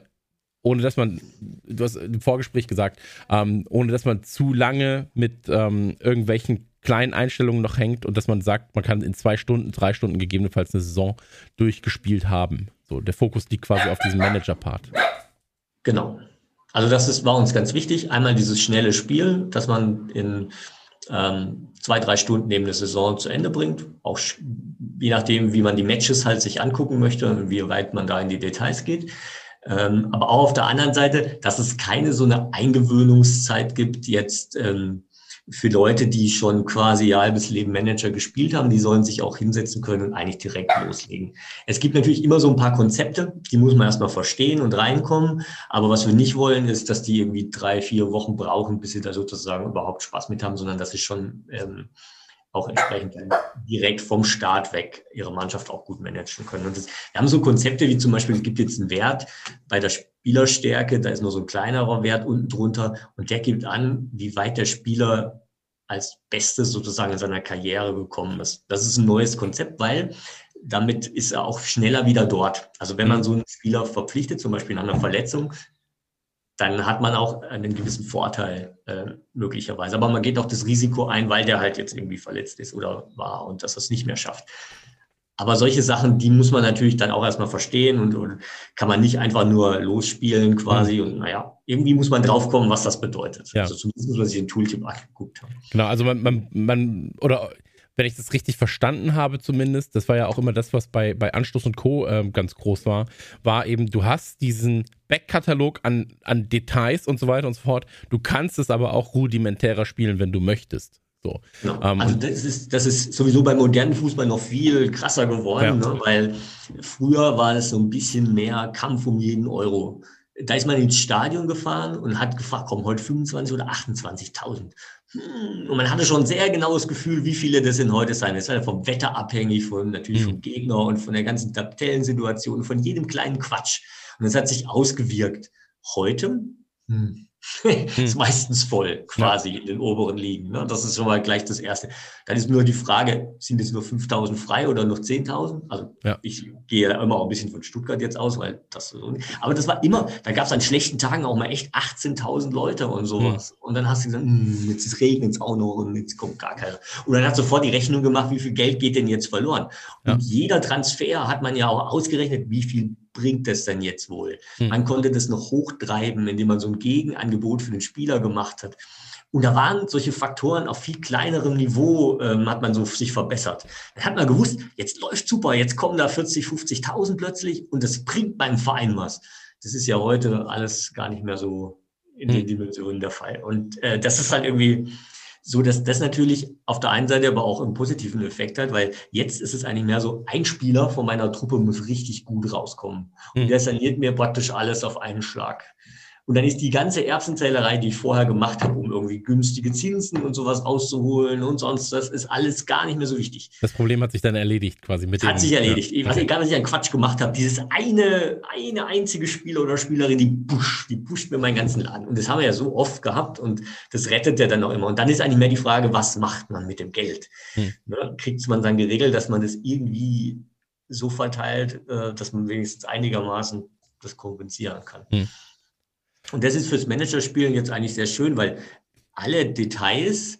ohne dass man, du hast im Vorgespräch gesagt, ähm, ohne dass man zu lange mit ähm, irgendwelchen kleinen Einstellungen noch hängt und dass man sagt, man kann in zwei Stunden, drei Stunden gegebenenfalls eine Saison durchgespielt haben. So, der Fokus liegt quasi auf diesem Manager-Part. Genau. Also das ist, war uns ganz wichtig. Einmal dieses schnelle Spiel, dass man in ähm, zwei, drei Stunden neben der Saison zu Ende bringt. Auch je nachdem, wie man die Matches halt sich angucken möchte und wie weit man da in die Details geht. Ähm, aber auch auf der anderen Seite, dass es keine so eine Eingewöhnungszeit gibt, jetzt ähm, für Leute, die schon quasi ihr halbes Leben Manager gespielt haben, die sollen sich auch hinsetzen können und eigentlich direkt loslegen. Es gibt natürlich immer so ein paar Konzepte, die muss man erstmal verstehen und reinkommen. Aber was wir nicht wollen, ist, dass die irgendwie drei, vier Wochen brauchen, bis sie da sozusagen überhaupt Spaß mit haben, sondern dass sie schon ähm, auch entsprechend direkt vom Start weg ihre Mannschaft auch gut managen können. Und das, wir haben so Konzepte wie zum Beispiel, es gibt jetzt einen Wert bei der Spielerstärke, da ist nur so ein kleinerer Wert unten drunter und der gibt an, wie weit der Spieler als Bestes sozusagen in seiner Karriere gekommen ist. Das ist ein neues Konzept, weil damit ist er auch schneller wieder dort. Also wenn man mhm. so einen Spieler verpflichtet, zum Beispiel in einer Verletzung, dann hat man auch einen gewissen Vorteil äh, möglicherweise. Aber man geht auch das Risiko ein, weil der halt jetzt irgendwie verletzt ist oder war und dass er es nicht mehr schafft. Aber solche Sachen, die muss man natürlich dann auch erstmal verstehen und, und kann man nicht einfach nur losspielen quasi. Und naja, irgendwie muss man draufkommen, was das bedeutet. Ja. Also zumindest muss man sich den Tooltip angeguckt haben. Genau, also man, man, man oder wenn ich das richtig verstanden habe zumindest, das war ja auch immer das, was bei, bei Anstoß und Co. Ähm, ganz groß war, war eben, du hast diesen Backkatalog an, an Details und so weiter und so fort. Du kannst es aber auch rudimentärer spielen, wenn du möchtest. So. Genau. Ähm, also das ist, das ist sowieso beim modernen Fußball noch viel krasser geworden, ja. ne? weil früher war es so ein bisschen mehr Kampf um jeden Euro. Da ist man ins Stadion gefahren und hat gefragt, kommen heute 25 oder 28.000. Hm, und man hatte schon ein sehr genaues Gefühl, wie viele das denn heute sein. Das ist halt vom Wetter abhängig, von natürlich vom Gegner und von der ganzen Tabellensituation, von jedem kleinen Quatsch. Und das hat sich ausgewirkt. Heute, hm, ist hm. meistens voll, quasi ja. in den oberen Ligen. Ne? Das ist schon mal gleich das Erste. Dann ist nur die Frage, sind es nur 5000 frei oder noch 10.000? Also ja. ich gehe immer auch ein bisschen von Stuttgart jetzt aus, weil das so. Aber das war immer, da gab es an schlechten Tagen auch mal echt 18.000 Leute und sowas. Mhm. Und dann hast du gesagt, hm, jetzt regnet es auch noch und jetzt kommt gar keiner. Und dann hat sofort die Rechnung gemacht, wie viel Geld geht denn jetzt verloren? Ja. Und jeder Transfer hat man ja auch ausgerechnet, wie viel bringt das denn jetzt wohl? Hm. Man konnte das noch hochtreiben, indem man so ein Gegenangebot für den Spieler gemacht hat. Und da waren solche Faktoren auf viel kleinerem Niveau, ähm, hat man so sich verbessert. Dann hat man gewusst, jetzt läuft super, jetzt kommen da 40, 50.000 plötzlich und das bringt meinem Verein was. Das ist ja heute alles gar nicht mehr so in den hm. Dimensionen der Fall. Und äh, das ist halt irgendwie, so dass das natürlich auf der einen Seite aber auch einen positiven Effekt hat, weil jetzt ist es eigentlich mehr so, ein Spieler von meiner Truppe muss richtig gut rauskommen. Und mhm. der saniert mir praktisch alles auf einen Schlag. Und dann ist die ganze Erbsenzählerei, die ich vorher gemacht habe, um irgendwie günstige Zinsen und sowas auszuholen und sonst, das ist alles gar nicht mehr so wichtig. Das Problem hat sich dann erledigt quasi mit dem. Hat sich erledigt. Ja. Was, egal, was ich an Quatsch gemacht habe, dieses eine, eine einzige Spieler oder Spielerin, die pusht, die pusht mir meinen ganzen Laden. Und das haben wir ja so oft gehabt und das rettet ja dann auch immer. Und dann ist eigentlich mehr die Frage, was macht man mit dem Geld? Hm. Ne, Kriegt man dann geregelt, dass man das irgendwie so verteilt, äh, dass man wenigstens einigermaßen das kompensieren kann. Hm. Und das ist fürs Managerspielen jetzt eigentlich sehr schön, weil alle Details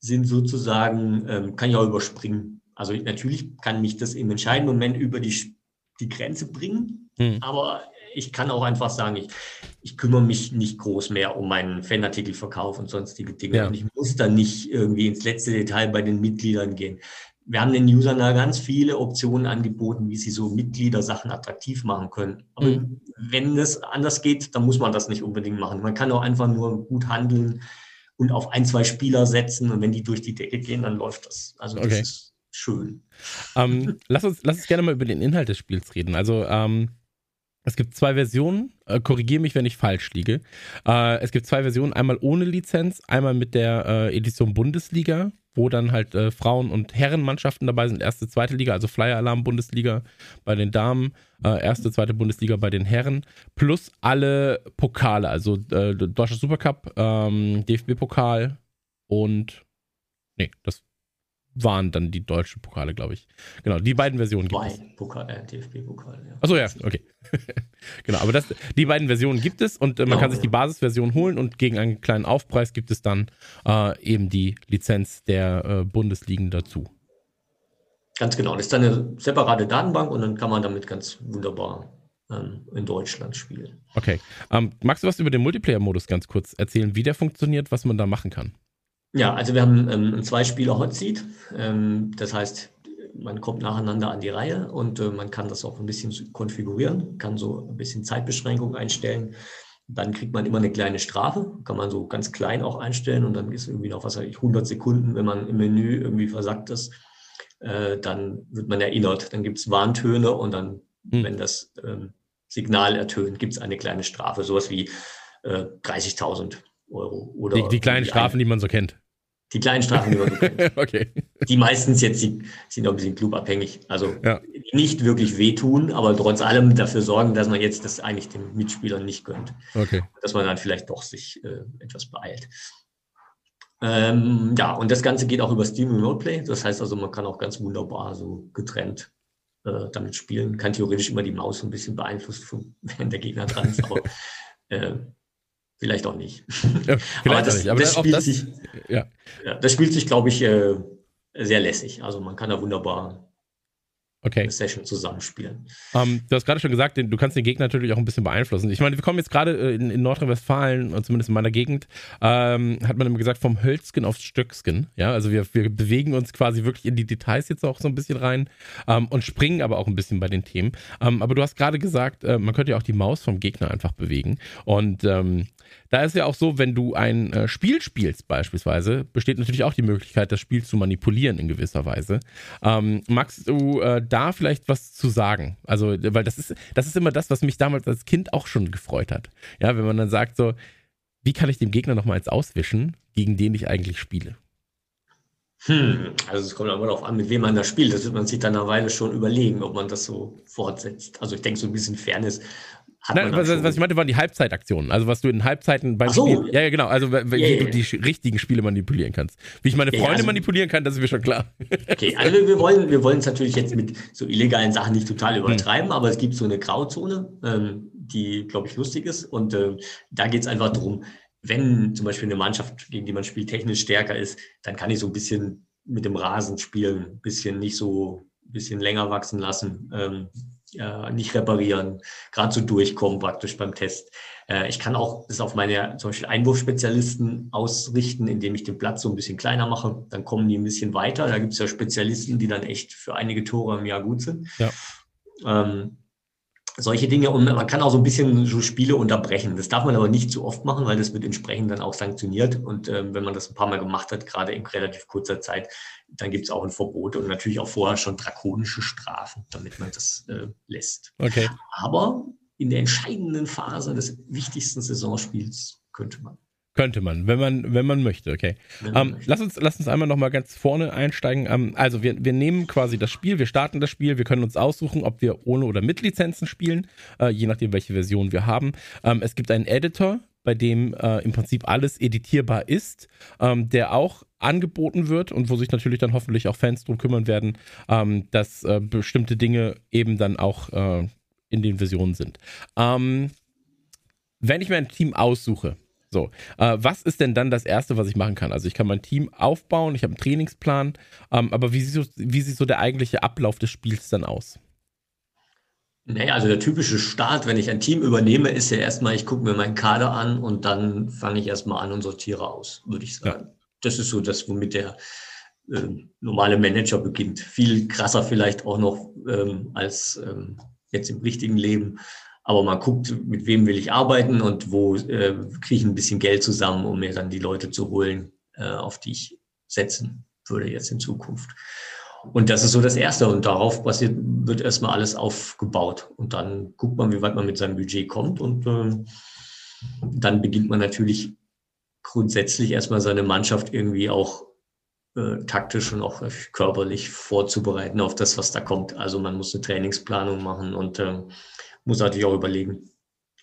sind sozusagen, ähm, kann ich auch überspringen. Also natürlich kann mich das im entscheidenden Moment über die, die Grenze bringen, hm. aber ich kann auch einfach sagen, ich, ich kümmere mich nicht groß mehr um meinen Fanartikelverkauf und sonstige Dinge. Ja. Und ich muss dann nicht irgendwie ins letzte Detail bei den Mitgliedern gehen wir haben den Usern da ganz viele Optionen angeboten, wie sie so Mitgliedersachen attraktiv machen können. Aber mhm. wenn es anders geht, dann muss man das nicht unbedingt machen. Man kann auch einfach nur gut handeln und auf ein, zwei Spieler setzen und wenn die durch die Decke gehen, dann läuft das. Also das okay. ist schön. Ähm, lass, uns, lass uns gerne mal über den Inhalt des Spiels reden. Also ähm, es gibt zwei Versionen, äh, korrigiere mich, wenn ich falsch liege. Äh, es gibt zwei Versionen, einmal ohne Lizenz, einmal mit der äh, Edition Bundesliga wo dann halt äh, Frauen- und Herrenmannschaften dabei sind. Erste, zweite Liga, also Flyer Alarm Bundesliga bei den Damen, äh, erste, zweite Bundesliga bei den Herren, plus alle Pokale, also äh, Deutscher Supercup, ähm, DFB-Pokal und nee, das waren dann die deutschen Pokale, glaube ich. Genau, die beiden Versionen gibt es. Pokal, äh, DFB-Pokal, ja. Achso, ja, okay. genau, aber das, die beiden Versionen gibt es und äh, man genau, kann sich die Basisversion holen und gegen einen kleinen Aufpreis gibt es dann äh, eben die Lizenz der äh, Bundesligen dazu. Ganz genau, das ist dann eine separate Datenbank und dann kann man damit ganz wunderbar ähm, in Deutschland spielen. Okay. Ähm, magst du was über den Multiplayer-Modus ganz kurz erzählen, wie der funktioniert, was man da machen kann? Ja, also wir haben ähm, ein Zwei-Spieler-Hotseat. Ähm, das heißt, man kommt nacheinander an die Reihe und äh, man kann das auch ein bisschen konfigurieren, kann so ein bisschen Zeitbeschränkung einstellen. Dann kriegt man immer eine kleine Strafe, kann man so ganz klein auch einstellen und dann ist irgendwie noch, was weiß ich, 100 Sekunden, wenn man im Menü irgendwie versackt ist, äh, dann wird man erinnert. Dann gibt es Warntöne und dann, hm. wenn das ähm, Signal ertönt, gibt es eine kleine Strafe, sowas wie äh, 30.000 Euro. Oder die, die kleinen Strafen, ein, die man so kennt. Die kleinen Strafen, die man so kennt. okay. Die meistens jetzt die, sind auch ein bisschen clubabhängig. Also ja. nicht wirklich wehtun, aber trotz allem dafür sorgen, dass man jetzt das eigentlich den Mitspielern nicht gönnt. Okay. Dass man dann vielleicht doch sich äh, etwas beeilt. Ähm, ja, und das Ganze geht auch über Steam Remote Play. Das heißt also, man kann auch ganz wunderbar so getrennt äh, damit spielen. Kann theoretisch immer die Maus ein bisschen beeinflussen, wenn der Gegner dran ist. Aber äh, Vielleicht auch nicht. Ja, vielleicht aber das, nicht. Aber das, spielt das, sich, ja. ja. das spielt sich, glaube ich, äh, sehr lässig. Also man kann da wunderbar okay. eine Session zusammenspielen. Um, ähm, du hast gerade schon gesagt, du kannst den Gegner natürlich auch ein bisschen beeinflussen. Ich meine, wir kommen jetzt gerade äh, in, in Nordrhein-Westfalen, zumindest in meiner Gegend, ähm, hat man immer gesagt, vom Hölzgen aufs Stöcksken. Ja, also wir, wir bewegen uns quasi wirklich in die Details jetzt auch so ein bisschen rein ähm, und springen aber auch ein bisschen bei den Themen. Ähm, aber du hast gerade gesagt, äh, man könnte ja auch die Maus vom Gegner einfach bewegen. Und ähm, da ist ja auch so, wenn du ein äh, Spiel spielst beispielsweise, besteht natürlich auch die Möglichkeit, das Spiel zu manipulieren in gewisser Weise. Ähm, magst du äh, da vielleicht was zu sagen. Also, weil das ist, das ist immer das, was mich damals als Kind auch schon gefreut hat. Ja, wenn man dann sagt so, wie kann ich dem Gegner nochmal eins auswischen, gegen den ich eigentlich spiele? Hm, also es kommt aber darauf an, mit wem man da spielt. Das wird man sich dann eine Weile schon überlegen, ob man das so fortsetzt. Also ich denke, so ein bisschen Fairness Nein, was, was, ich meinte, waren die Halbzeitaktionen. Also was du in Halbzeiten beim so. Spiel. Ja, ja, genau. Also wie yeah, du die richtigen Spiele manipulieren kannst. Wie ich meine Freunde ja, also, manipulieren kann, das ist mir schon klar. Okay, also wir, wir wollen wir wollen es natürlich jetzt mit so illegalen Sachen nicht total hm. übertreiben, hm. aber es gibt so eine Grauzone, ähm, die, glaube ich, lustig ist. Und ähm, da geht es einfach darum, wenn zum Beispiel eine Mannschaft, gegen die man spielt, technisch stärker ist, dann kann ich so ein bisschen mit dem Rasen spielen, ein bisschen nicht so, ein bisschen länger wachsen lassen, ähm, äh, nicht reparieren, gerade so durchkommen praktisch beim Test. Äh, ich kann auch das auf meine zum Beispiel Einwurfspezialisten ausrichten, indem ich den Platz so ein bisschen kleiner mache. Dann kommen die ein bisschen weiter. Da gibt es ja Spezialisten, die dann echt für einige Tore im Jahr gut sind. Ja. Ähm, solche Dinge und man kann auch so ein bisschen so Spiele unterbrechen. Das darf man aber nicht zu oft machen, weil das wird entsprechend dann auch sanktioniert. Und ähm, wenn man das ein paar Mal gemacht hat, gerade in relativ kurzer Zeit, dann gibt es auch ein Verbot und natürlich auch vorher schon drakonische Strafen, damit man das äh, lässt. Okay. Aber in der entscheidenden Phase des wichtigsten Saisonspiels könnte man. Könnte man, wenn man, wenn man möchte, okay. Ähm, lass, uns, lass uns einmal nochmal ganz vorne einsteigen. Ähm, also wir, wir nehmen quasi das Spiel, wir starten das Spiel, wir können uns aussuchen, ob wir ohne oder mit Lizenzen spielen, äh, je nachdem, welche Version wir haben. Ähm, es gibt einen Editor, bei dem äh, im Prinzip alles editierbar ist, ähm, der auch angeboten wird und wo sich natürlich dann hoffentlich auch Fans drum kümmern werden, ähm, dass äh, bestimmte Dinge eben dann auch äh, in den Versionen sind. Ähm, wenn ich mir ein Team aussuche, so, äh, was ist denn dann das Erste, was ich machen kann? Also ich kann mein Team aufbauen, ich habe einen Trainingsplan, ähm, aber wie sieht, so, wie sieht so der eigentliche Ablauf des Spiels dann aus? Naja, also der typische Start, wenn ich ein Team übernehme, ist ja erstmal, ich gucke mir meinen Kader an und dann fange ich erstmal an und sortiere aus, würde ich sagen. Ja. Das ist so das, womit der äh, normale Manager beginnt. Viel krasser vielleicht auch noch ähm, als ähm, jetzt im richtigen Leben. Aber man guckt, mit wem will ich arbeiten und wo äh, kriege ich ein bisschen Geld zusammen, um mir dann die Leute zu holen, äh, auf die ich setzen würde jetzt in Zukunft. Und das ist so das Erste. Und darauf basiert, wird erstmal alles aufgebaut. Und dann guckt man, wie weit man mit seinem Budget kommt. Und äh, dann beginnt man natürlich grundsätzlich erstmal seine Mannschaft irgendwie auch äh, taktisch und auch körperlich vorzubereiten auf das, was da kommt. Also man muss eine Trainingsplanung machen und äh, muss natürlich auch überlegen,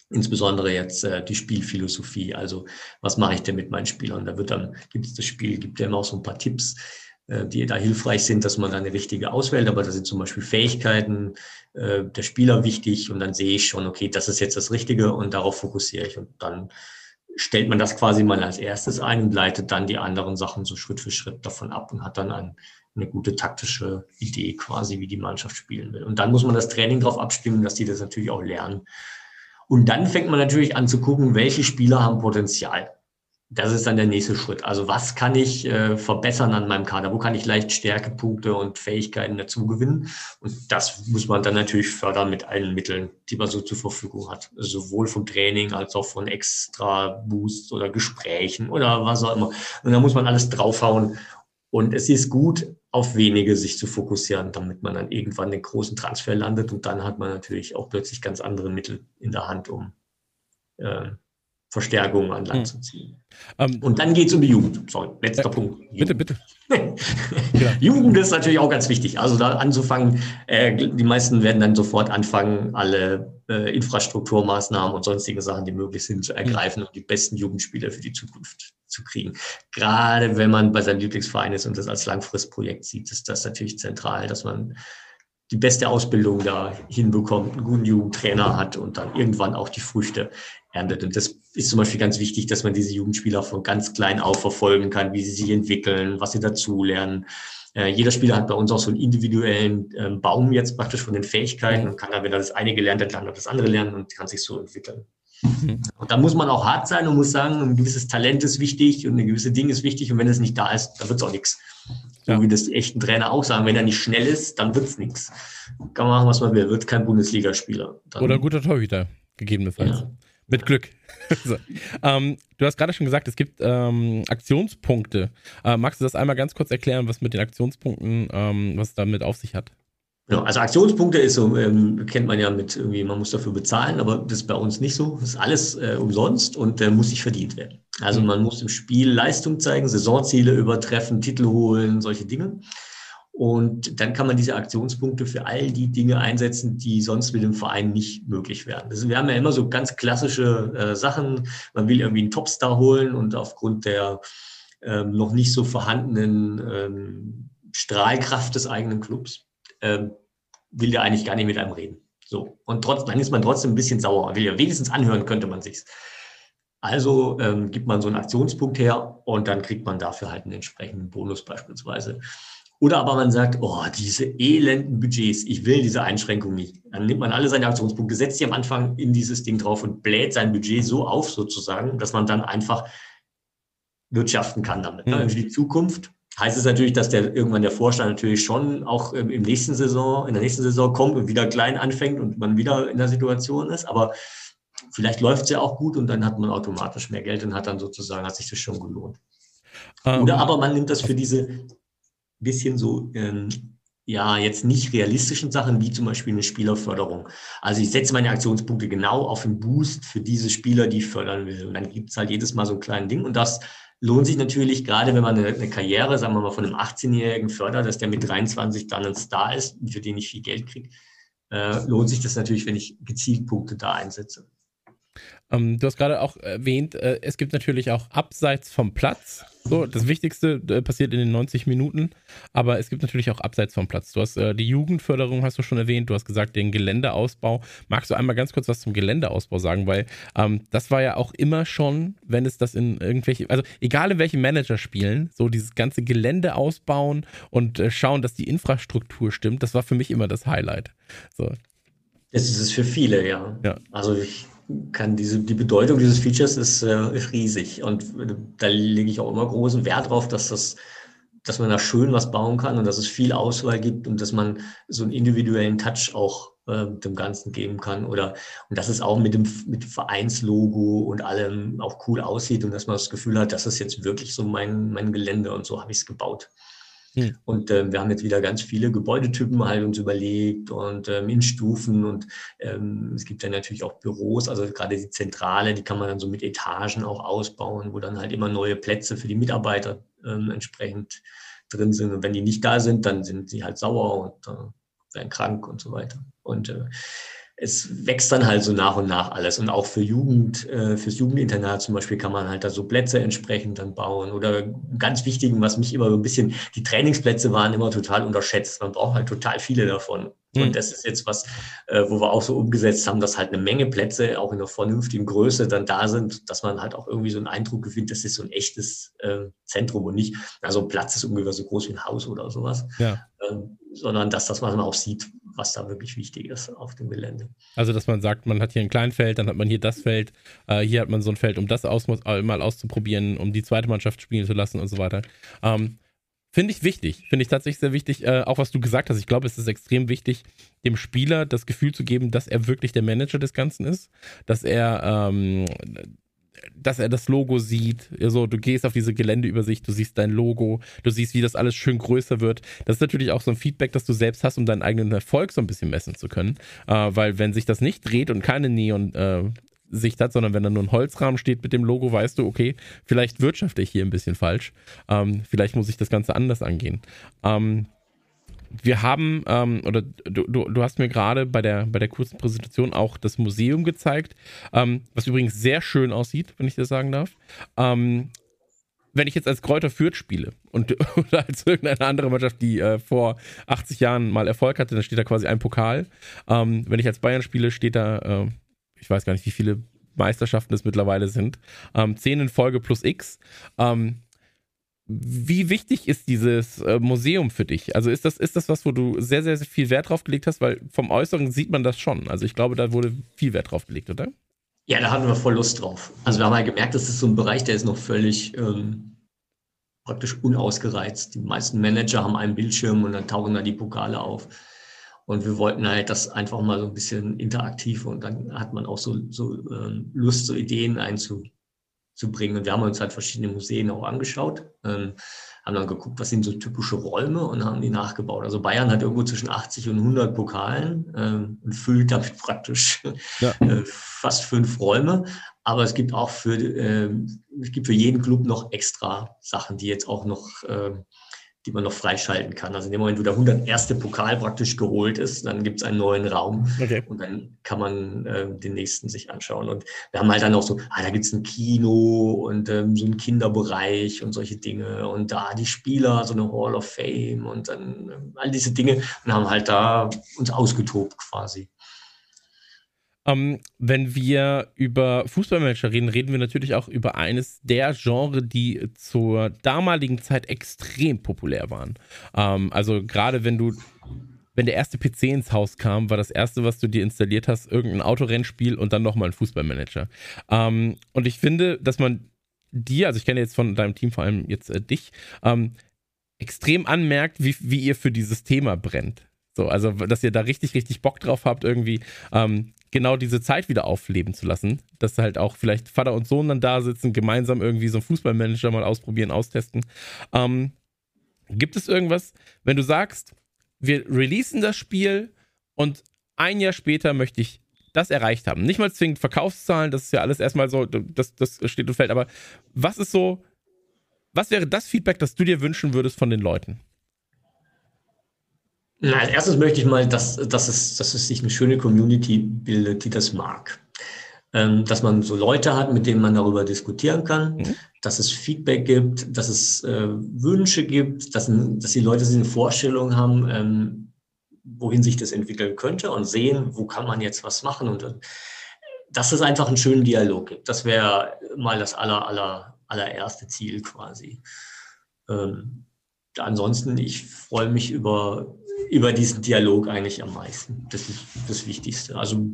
insbesondere jetzt äh, die Spielphilosophie. Also was mache ich denn mit meinen Spielern? Da wird dann, gibt es das Spiel, gibt ja immer auch so ein paar Tipps, äh, die da hilfreich sind, dass man dann eine richtige auswählt. Aber da sind zum Beispiel Fähigkeiten äh, der Spieler wichtig und dann sehe ich schon, okay, das ist jetzt das Richtige und darauf fokussiere ich. Und dann stellt man das quasi mal als erstes ein und leitet dann die anderen Sachen so Schritt für Schritt davon ab und hat dann ein, eine gute taktische Idee quasi, wie die Mannschaft spielen will. Und dann muss man das Training darauf abstimmen, dass die das natürlich auch lernen. Und dann fängt man natürlich an zu gucken, welche Spieler haben Potenzial. Das ist dann der nächste Schritt. Also was kann ich äh, verbessern an meinem Kader? Wo kann ich leicht Stärkepunkte und Fähigkeiten dazu gewinnen? Und das muss man dann natürlich fördern mit allen Mitteln, die man so zur Verfügung hat. Also sowohl vom Training als auch von extra Boosts oder Gesprächen oder was auch immer. Und da muss man alles draufhauen. Und es ist gut, auf wenige sich zu fokussieren, damit man dann irgendwann den großen Transfer landet. Und dann hat man natürlich auch plötzlich ganz andere Mittel in der Hand, um äh, Verstärkungen an Land hm. zu ziehen. Um, ähm, und dann geht es um die Jugend. Sorry, letzter äh, Punkt. Jugend. Bitte, bitte. ja. Jugend ist natürlich auch ganz wichtig. Also da anzufangen, äh, die meisten werden dann sofort anfangen, alle äh, Infrastrukturmaßnahmen und sonstige Sachen, die möglich sind, zu hm. ergreifen, um die besten Jugendspieler für die Zukunft zu kriegen. Gerade wenn man bei seinem Lieblingsverein ist und das als Langfristprojekt sieht, ist das natürlich zentral, dass man die beste Ausbildung da hinbekommt, einen guten Jugendtrainer hat und dann irgendwann auch die Früchte erntet. Und das ist zum Beispiel ganz wichtig, dass man diese Jugendspieler von ganz klein auf verfolgen kann, wie sie sich entwickeln, was sie dazulernen. Äh, jeder Spieler hat bei uns auch so einen individuellen äh, Baum jetzt praktisch von den Fähigkeiten und kann dann, wenn er das eine gelernt hat, dann das andere lernen und kann sich so entwickeln. Mhm. Und da muss man auch hart sein und muss sagen, ein gewisses Talent ist wichtig und eine gewisse Ding ist wichtig und wenn es nicht da ist, dann wird es auch nichts. So ja. wie das die echten Trainer auch sagen, wenn er nicht schnell ist, dann wird es nichts. Kann man machen, was man will, wird kein Bundesligaspieler. Dann, Oder ein guter Torhüter, gegebenenfalls. Ja. Mit Glück. so. ähm, du hast gerade schon gesagt, es gibt ähm, Aktionspunkte. Äh, magst du das einmal ganz kurz erklären, was mit den Aktionspunkten, ähm, was damit auf sich hat? Ja, also Aktionspunkte ist so, ähm, kennt man ja mit irgendwie, man muss dafür bezahlen, aber das ist bei uns nicht so. Das ist alles äh, umsonst und äh, muss nicht verdient werden. Also mhm. man muss im Spiel Leistung zeigen, Saisonziele übertreffen, Titel holen, solche Dinge. Und dann kann man diese Aktionspunkte für all die Dinge einsetzen, die sonst mit dem Verein nicht möglich wären. Also wir haben ja immer so ganz klassische äh, Sachen. Man will irgendwie einen Topstar holen und aufgrund der ähm, noch nicht so vorhandenen ähm, Strahlkraft des eigenen Clubs ähm, will der eigentlich gar nicht mit einem reden. So. Und trotzdem, dann ist man trotzdem ein bisschen sauer. Will ja wenigstens anhören, könnte man sich's. Also ähm, gibt man so einen Aktionspunkt her und dann kriegt man dafür halt einen entsprechenden Bonus beispielsweise. Oder aber man sagt, oh, diese elenden Budgets, ich will diese Einschränkung nicht. Dann nimmt man alle seine Aktionspunkte, setzt sie am Anfang in dieses Ding drauf und bläht sein Budget so auf sozusagen, dass man dann einfach wirtschaften kann damit. Mhm. Für die Zukunft heißt es natürlich, dass der irgendwann der Vorstand natürlich schon auch im nächsten Saison, in der nächsten Saison kommt und wieder klein anfängt und man wieder in der Situation ist. Aber vielleicht läuft es ja auch gut und dann hat man automatisch mehr Geld und hat dann sozusagen, hat sich das schon gelohnt. Um, ähm, Oder aber man nimmt das für diese bisschen so, ähm, ja, jetzt nicht realistischen Sachen, wie zum Beispiel eine Spielerförderung. Also ich setze meine Aktionspunkte genau auf den Boost für diese Spieler, die ich fördern will. Und dann gibt es halt jedes Mal so ein kleines Ding. Und das lohnt sich natürlich, gerade wenn man eine, eine Karriere, sagen wir mal, von einem 18-Jährigen fördert, dass der mit 23 dann ein Star ist, für den ich viel Geld kriege, äh, lohnt sich das natürlich, wenn ich gezielt Punkte da einsetze. Ähm, du hast gerade auch erwähnt, äh, es gibt natürlich auch abseits vom Platz. So, das Wichtigste äh, passiert in den 90 Minuten, aber es gibt natürlich auch abseits vom Platz. Du hast äh, die Jugendförderung, hast du schon erwähnt, du hast gesagt, den Geländeausbau. Magst du einmal ganz kurz was zum Geländeausbau sagen? Weil ähm, das war ja auch immer schon, wenn es das in irgendwelche, also egal in welchem Manager spielen, so dieses ganze Gelände ausbauen und äh, schauen, dass die Infrastruktur stimmt, das war für mich immer das Highlight. So. Das ist es für viele, ja. ja. Also ich kann diese, die Bedeutung dieses Features ist, äh, riesig. Und äh, da lege ich auch immer großen Wert drauf, dass das, dass man da schön was bauen kann und dass es viel Auswahl gibt und dass man so einen individuellen Touch auch äh, dem Ganzen geben kann. Oder und dass es auch mit dem, mit Vereinslogo und allem auch cool aussieht und dass man das Gefühl hat, das ist jetzt wirklich so mein, mein Gelände und so habe ich es gebaut. Hm. Und äh, wir haben jetzt wieder ganz viele Gebäudetypen halt uns überlegt und ähm, in Stufen und ähm, es gibt dann natürlich auch Büros, also gerade die Zentrale, die kann man dann so mit Etagen auch ausbauen, wo dann halt immer neue Plätze für die Mitarbeiter ähm, entsprechend drin sind. Und wenn die nicht da sind, dann sind sie halt sauer und äh, werden krank und so weiter. Und äh, es wächst dann halt so nach und nach alles. Und auch für Jugend, äh, fürs Jugendinternat zum Beispiel kann man halt da so Plätze entsprechend dann bauen. Oder ganz wichtig, was mich immer so ein bisschen, die Trainingsplätze waren immer total unterschätzt. Man braucht halt total viele davon. Mhm. Und das ist jetzt was, äh, wo wir auch so umgesetzt haben, dass halt eine Menge Plätze auch in einer vernünftigen Größe dann da sind, dass man halt auch irgendwie so einen Eindruck gewinnt, das ist so ein echtes äh, Zentrum und nicht, also ein Platz ist ungefähr so groß wie ein Haus oder sowas. Ja. Ähm, sondern dass das, was man auch sieht, was da wirklich wichtig ist auf dem Gelände. Also, dass man sagt, man hat hier ein Kleinfeld, dann hat man hier das Feld, äh, hier hat man so ein Feld, um das aus, äh, mal auszuprobieren, um die zweite Mannschaft spielen zu lassen und so weiter. Ähm, Finde ich wichtig, finde ich tatsächlich sehr wichtig, äh, auch was du gesagt hast. Ich glaube, es ist extrem wichtig, dem Spieler das Gefühl zu geben, dass er wirklich der Manager des Ganzen ist, dass er ähm, dass er das Logo sieht. Also, du gehst auf diese Geländeübersicht, du siehst dein Logo, du siehst, wie das alles schön größer wird. Das ist natürlich auch so ein Feedback, das du selbst hast, um deinen eigenen Erfolg so ein bisschen messen zu können. Äh, weil wenn sich das nicht dreht und keine Neon äh, hat, sondern wenn da nur ein Holzrahmen steht mit dem Logo, weißt du, okay, vielleicht wirtschafte ich hier ein bisschen falsch. Ähm, vielleicht muss ich das Ganze anders angehen. Ähm, wir haben, ähm, oder du, du, du, hast mir gerade bei der, bei der kurzen Präsentation auch das Museum gezeigt, ähm, was übrigens sehr schön aussieht, wenn ich das sagen darf. Ähm, wenn ich jetzt als Kräuter Fürth spiele und oder als irgendeine andere Mannschaft, die äh, vor 80 Jahren mal Erfolg hatte, dann steht da quasi ein Pokal. Ähm, wenn ich als Bayern spiele, steht da, äh, ich weiß gar nicht, wie viele Meisterschaften es mittlerweile sind, ähm, 10 in Folge plus X. Ähm, wie wichtig ist dieses äh, Museum für dich? Also ist das, ist das was, wo du sehr, sehr, sehr viel Wert drauf gelegt hast? Weil vom Äußeren sieht man das schon. Also ich glaube, da wurde viel Wert drauf gelegt, oder? Ja, da hatten wir voll Lust drauf. Also wir haben halt gemerkt, das ist so ein Bereich, der ist noch völlig ähm, praktisch unausgereizt. Die meisten Manager haben einen Bildschirm und dann tauchen da die Pokale auf. Und wir wollten halt das einfach mal so ein bisschen interaktiv und dann hat man auch so, so ähm, Lust, so Ideen einzu, zu bringen. Und wir haben uns halt verschiedene Museen auch angeschaut, ähm, haben dann geguckt, was sind so typische Räume und haben die nachgebaut. Also Bayern hat irgendwo zwischen 80 und 100 Pokalen ähm, und füllt damit praktisch ja. äh, fast fünf Räume. Aber es gibt auch für, äh, es gibt für jeden Club noch extra Sachen, die jetzt auch noch äh, die man noch freischalten kann. Also in dem Moment, wo der 101. Pokal praktisch geholt ist, dann gibt es einen neuen Raum okay. und dann kann man äh, den nächsten sich anschauen. Und wir haben halt dann auch so, ah, da gibt es ein Kino und ähm, so einen Kinderbereich und solche Dinge und da die Spieler, so eine Hall of Fame und dann äh, all diese Dinge und haben halt da uns ausgetobt quasi. Ähm, wenn wir über Fußballmanager reden, reden wir natürlich auch über eines der Genre, die zur damaligen Zeit extrem populär waren. Ähm, also gerade wenn du, wenn der erste PC ins Haus kam, war das erste, was du dir installiert hast, irgendein Autorennspiel und dann nochmal ein Fußballmanager. Ähm, und ich finde, dass man dir, also ich kenne jetzt von deinem Team vor allem jetzt äh, dich, ähm, extrem anmerkt, wie, wie ihr für dieses Thema brennt. So, also, dass ihr da richtig, richtig Bock drauf habt, irgendwie ähm, genau diese Zeit wieder aufleben zu lassen. Dass halt auch vielleicht Vater und Sohn dann da sitzen, gemeinsam irgendwie so einen Fußballmanager mal ausprobieren, austesten. Ähm, gibt es irgendwas, wenn du sagst, wir releasen das Spiel und ein Jahr später möchte ich das erreicht haben? Nicht mal zwingend Verkaufszahlen, das ist ja alles erstmal so, das, das steht und fällt, aber was ist so, was wäre das Feedback, das du dir wünschen würdest von den Leuten? Na, als erstes möchte ich mal, dass, dass, es, dass es sich eine schöne Community bildet, die das mag. Ähm, dass man so Leute hat, mit denen man darüber diskutieren kann, mhm. dass es Feedback gibt, dass es äh, Wünsche gibt, dass, dass die Leute sich eine Vorstellung haben, ähm, wohin sich das entwickeln könnte und sehen, wo kann man jetzt was machen. Und äh, dass es einfach einen schönen Dialog gibt. Das wäre mal das aller, aller, allererste Ziel quasi. Ähm, ansonsten, ich freue mich über über diesen Dialog eigentlich am meisten. Das ist das Wichtigste. Also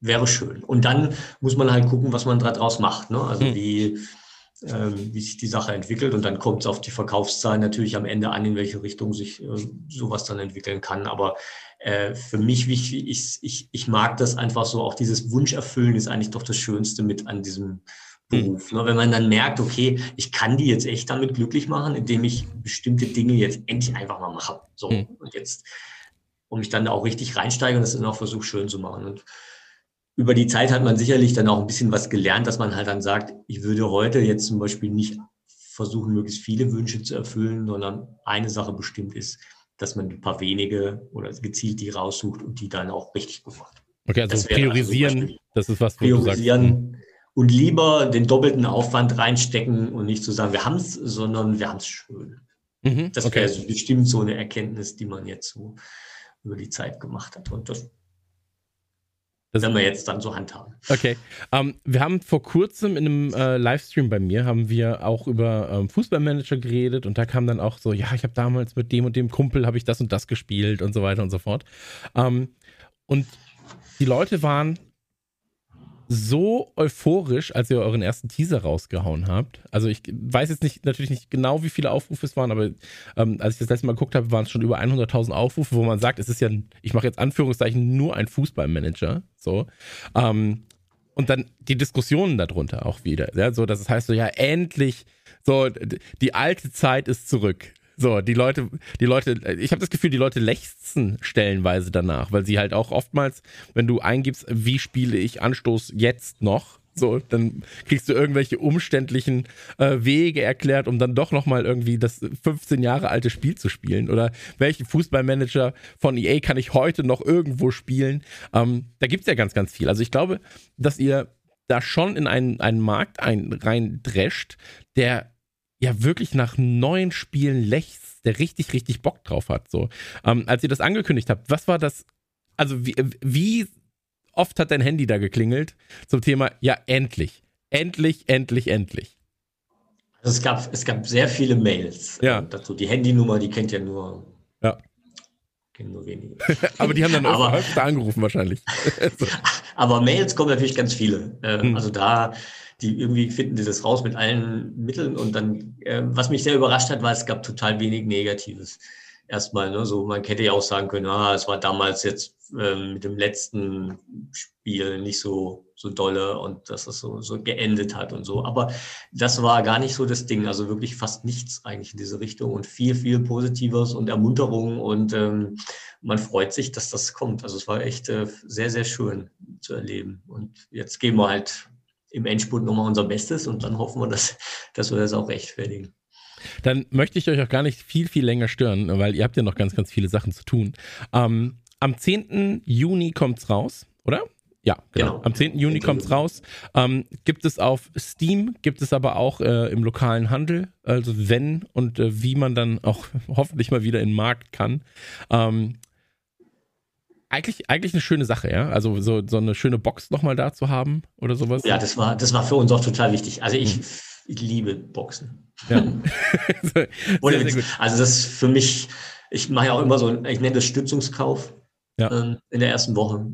wäre schön. Und dann muss man halt gucken, was man daraus macht. Ne? Also mhm. wie, äh, wie sich die Sache entwickelt. Und dann kommt es auf die Verkaufszahlen natürlich am Ende an, in welche Richtung sich äh, sowas dann entwickeln kann. Aber äh, für mich wichtig, ich, ich, ich mag das einfach so, auch dieses Wunscherfüllen ist eigentlich doch das Schönste mit an diesem Beruf. Ne? Wenn man dann merkt, okay, ich kann die jetzt echt damit glücklich machen, indem ich bestimmte Dinge jetzt endlich einfach mal mache. So, mhm. und jetzt, und mich dann auch richtig reinsteige und das dann auch versuche, schön zu machen. Und über die Zeit hat man sicherlich dann auch ein bisschen was gelernt, dass man halt dann sagt, ich würde heute jetzt zum Beispiel nicht versuchen, möglichst viele Wünsche zu erfüllen, sondern eine Sache bestimmt ist, dass man ein paar wenige oder gezielt die raussucht und die dann auch richtig gut macht. Okay, also das priorisieren, also das ist was, wo priorisieren, du sagst, und lieber den doppelten Aufwand reinstecken und nicht zu sagen, wir haben es, sondern wir haben es schön. Mhm, das okay. wäre so bestimmt so eine Erkenntnis, die man jetzt so über die Zeit gemacht hat. Und das, das werden wir jetzt dann so handhaben. Okay. Ähm, wir haben vor kurzem in einem äh, Livestream bei mir, haben wir auch über ähm, Fußballmanager geredet und da kam dann auch so, ja, ich habe damals mit dem und dem Kumpel, habe ich das und das gespielt und so weiter und so fort. Ähm, und die Leute waren so euphorisch, als ihr euren ersten Teaser rausgehauen habt. Also ich weiß jetzt nicht natürlich nicht genau, wie viele Aufrufe es waren, aber ähm, als ich das letzte Mal geguckt habe, waren es schon über 100.000 Aufrufe, wo man sagt, es ist ja, ich mache jetzt Anführungszeichen nur ein Fußballmanager. So. Ähm, und dann die Diskussionen darunter auch wieder. Ja, so, dass es heißt so, ja, endlich, so, die alte Zeit ist zurück. So, die Leute, die Leute, ich habe das Gefühl, die Leute lechzen stellenweise danach, weil sie halt auch oftmals, wenn du eingibst, wie spiele ich Anstoß jetzt noch, so, dann kriegst du irgendwelche umständlichen äh, Wege erklärt, um dann doch nochmal irgendwie das 15 Jahre alte Spiel zu spielen. Oder welchen Fußballmanager von EA kann ich heute noch irgendwo spielen? Ähm, da gibt's ja ganz, ganz viel. Also ich glaube, dass ihr da schon in einen, einen Markt ein, reindrescht, der ja wirklich nach neuen Spielen lechzt, der richtig, richtig Bock drauf hat. So, ähm, als ihr das angekündigt habt, was war das? Also wie, wie oft hat dein Handy da geklingelt zum Thema? Ja, endlich, endlich, endlich, endlich. Also es gab, es gab sehr viele Mails ja. dazu. Die Handynummer, die kennt ja nur. Ja. Kennen nur wenige. aber die haben dann auch öfter angerufen wahrscheinlich. aber Mails kommen natürlich ganz viele. Äh, hm. Also da die irgendwie finden die das raus mit allen Mitteln. Und dann, äh, was mich sehr überrascht hat, war, es gab total wenig Negatives. erstmal, ne, so man hätte ja auch sagen können, ah, es war damals jetzt ähm, mit dem letzten Spiel nicht so so dolle und dass es so so geendet hat und so. Aber das war gar nicht so das Ding. Also wirklich fast nichts eigentlich in diese Richtung und viel viel Positives und Ermunterung und ähm, man freut sich, dass das kommt. Also es war echt äh, sehr sehr schön zu erleben. Und jetzt geben wir halt im Endspurt nochmal unser Bestes und dann hoffen wir, dass dass wir das auch rechtfertigen. Dann möchte ich euch auch gar nicht viel, viel länger stören, weil ihr habt ja noch ganz, ganz viele Sachen zu tun. Ähm, am 10. Juni kommt's raus, oder? Ja, genau. genau. Am 10. Juni kommt's raus. Ähm, gibt es auf Steam, gibt es aber auch äh, im lokalen Handel. Also wenn und äh, wie man dann auch hoffentlich mal wieder in den Markt kann. Ähm, eigentlich, eigentlich eine schöne Sache, ja. Also so, so eine schöne Box nochmal da zu haben oder sowas. Ja, das war, das war für uns auch total wichtig. Also ich, hm. ich liebe Boxen. Ja. sehr, sehr also das ist für mich, ich mache ja auch immer so, ich nenne das Stützungskauf ja. ähm, in der ersten Woche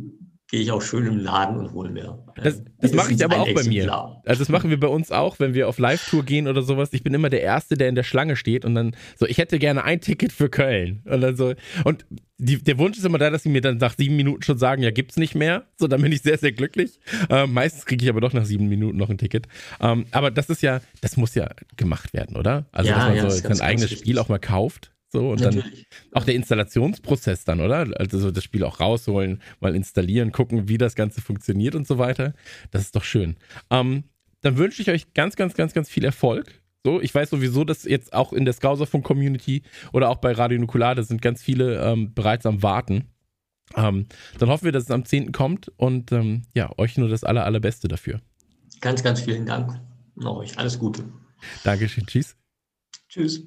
gehe ich auch schön im Laden und hole mir. Das, das mache ich aber auch bei mir. Also das machen wir bei uns auch, wenn wir auf Live-Tour gehen oder sowas. Ich bin immer der Erste, der in der Schlange steht und dann so, ich hätte gerne ein Ticket für Köln. Und dann so, und die, der Wunsch ist immer da, dass sie mir dann nach sieben Minuten schon sagen, ja, gibt's nicht mehr. So, dann bin ich sehr, sehr glücklich. Ähm, meistens kriege ich aber doch nach sieben Minuten noch ein Ticket. Ähm, aber das ist ja, das muss ja gemacht werden, oder? Also, ja, dass man ja, so sein eigenes Spiel auch mal kauft. So, und Natürlich. dann auch der Installationsprozess dann, oder? Also so das Spiel auch rausholen, mal installieren, gucken, wie das Ganze funktioniert und so weiter. Das ist doch schön. Ähm, dann wünsche ich euch ganz, ganz, ganz, ganz viel Erfolg. So, ich weiß sowieso, dass jetzt auch in der Skauserfunk-Community oder auch bei Radio Nukular, sind ganz viele ähm, bereits am Warten. Ähm, dann hoffen wir, dass es am 10. kommt und ähm, ja, euch nur das aller, allerbeste dafür. Ganz, ganz vielen Dank. Und euch alles Gute. Dankeschön. Tschüss. Tschüss.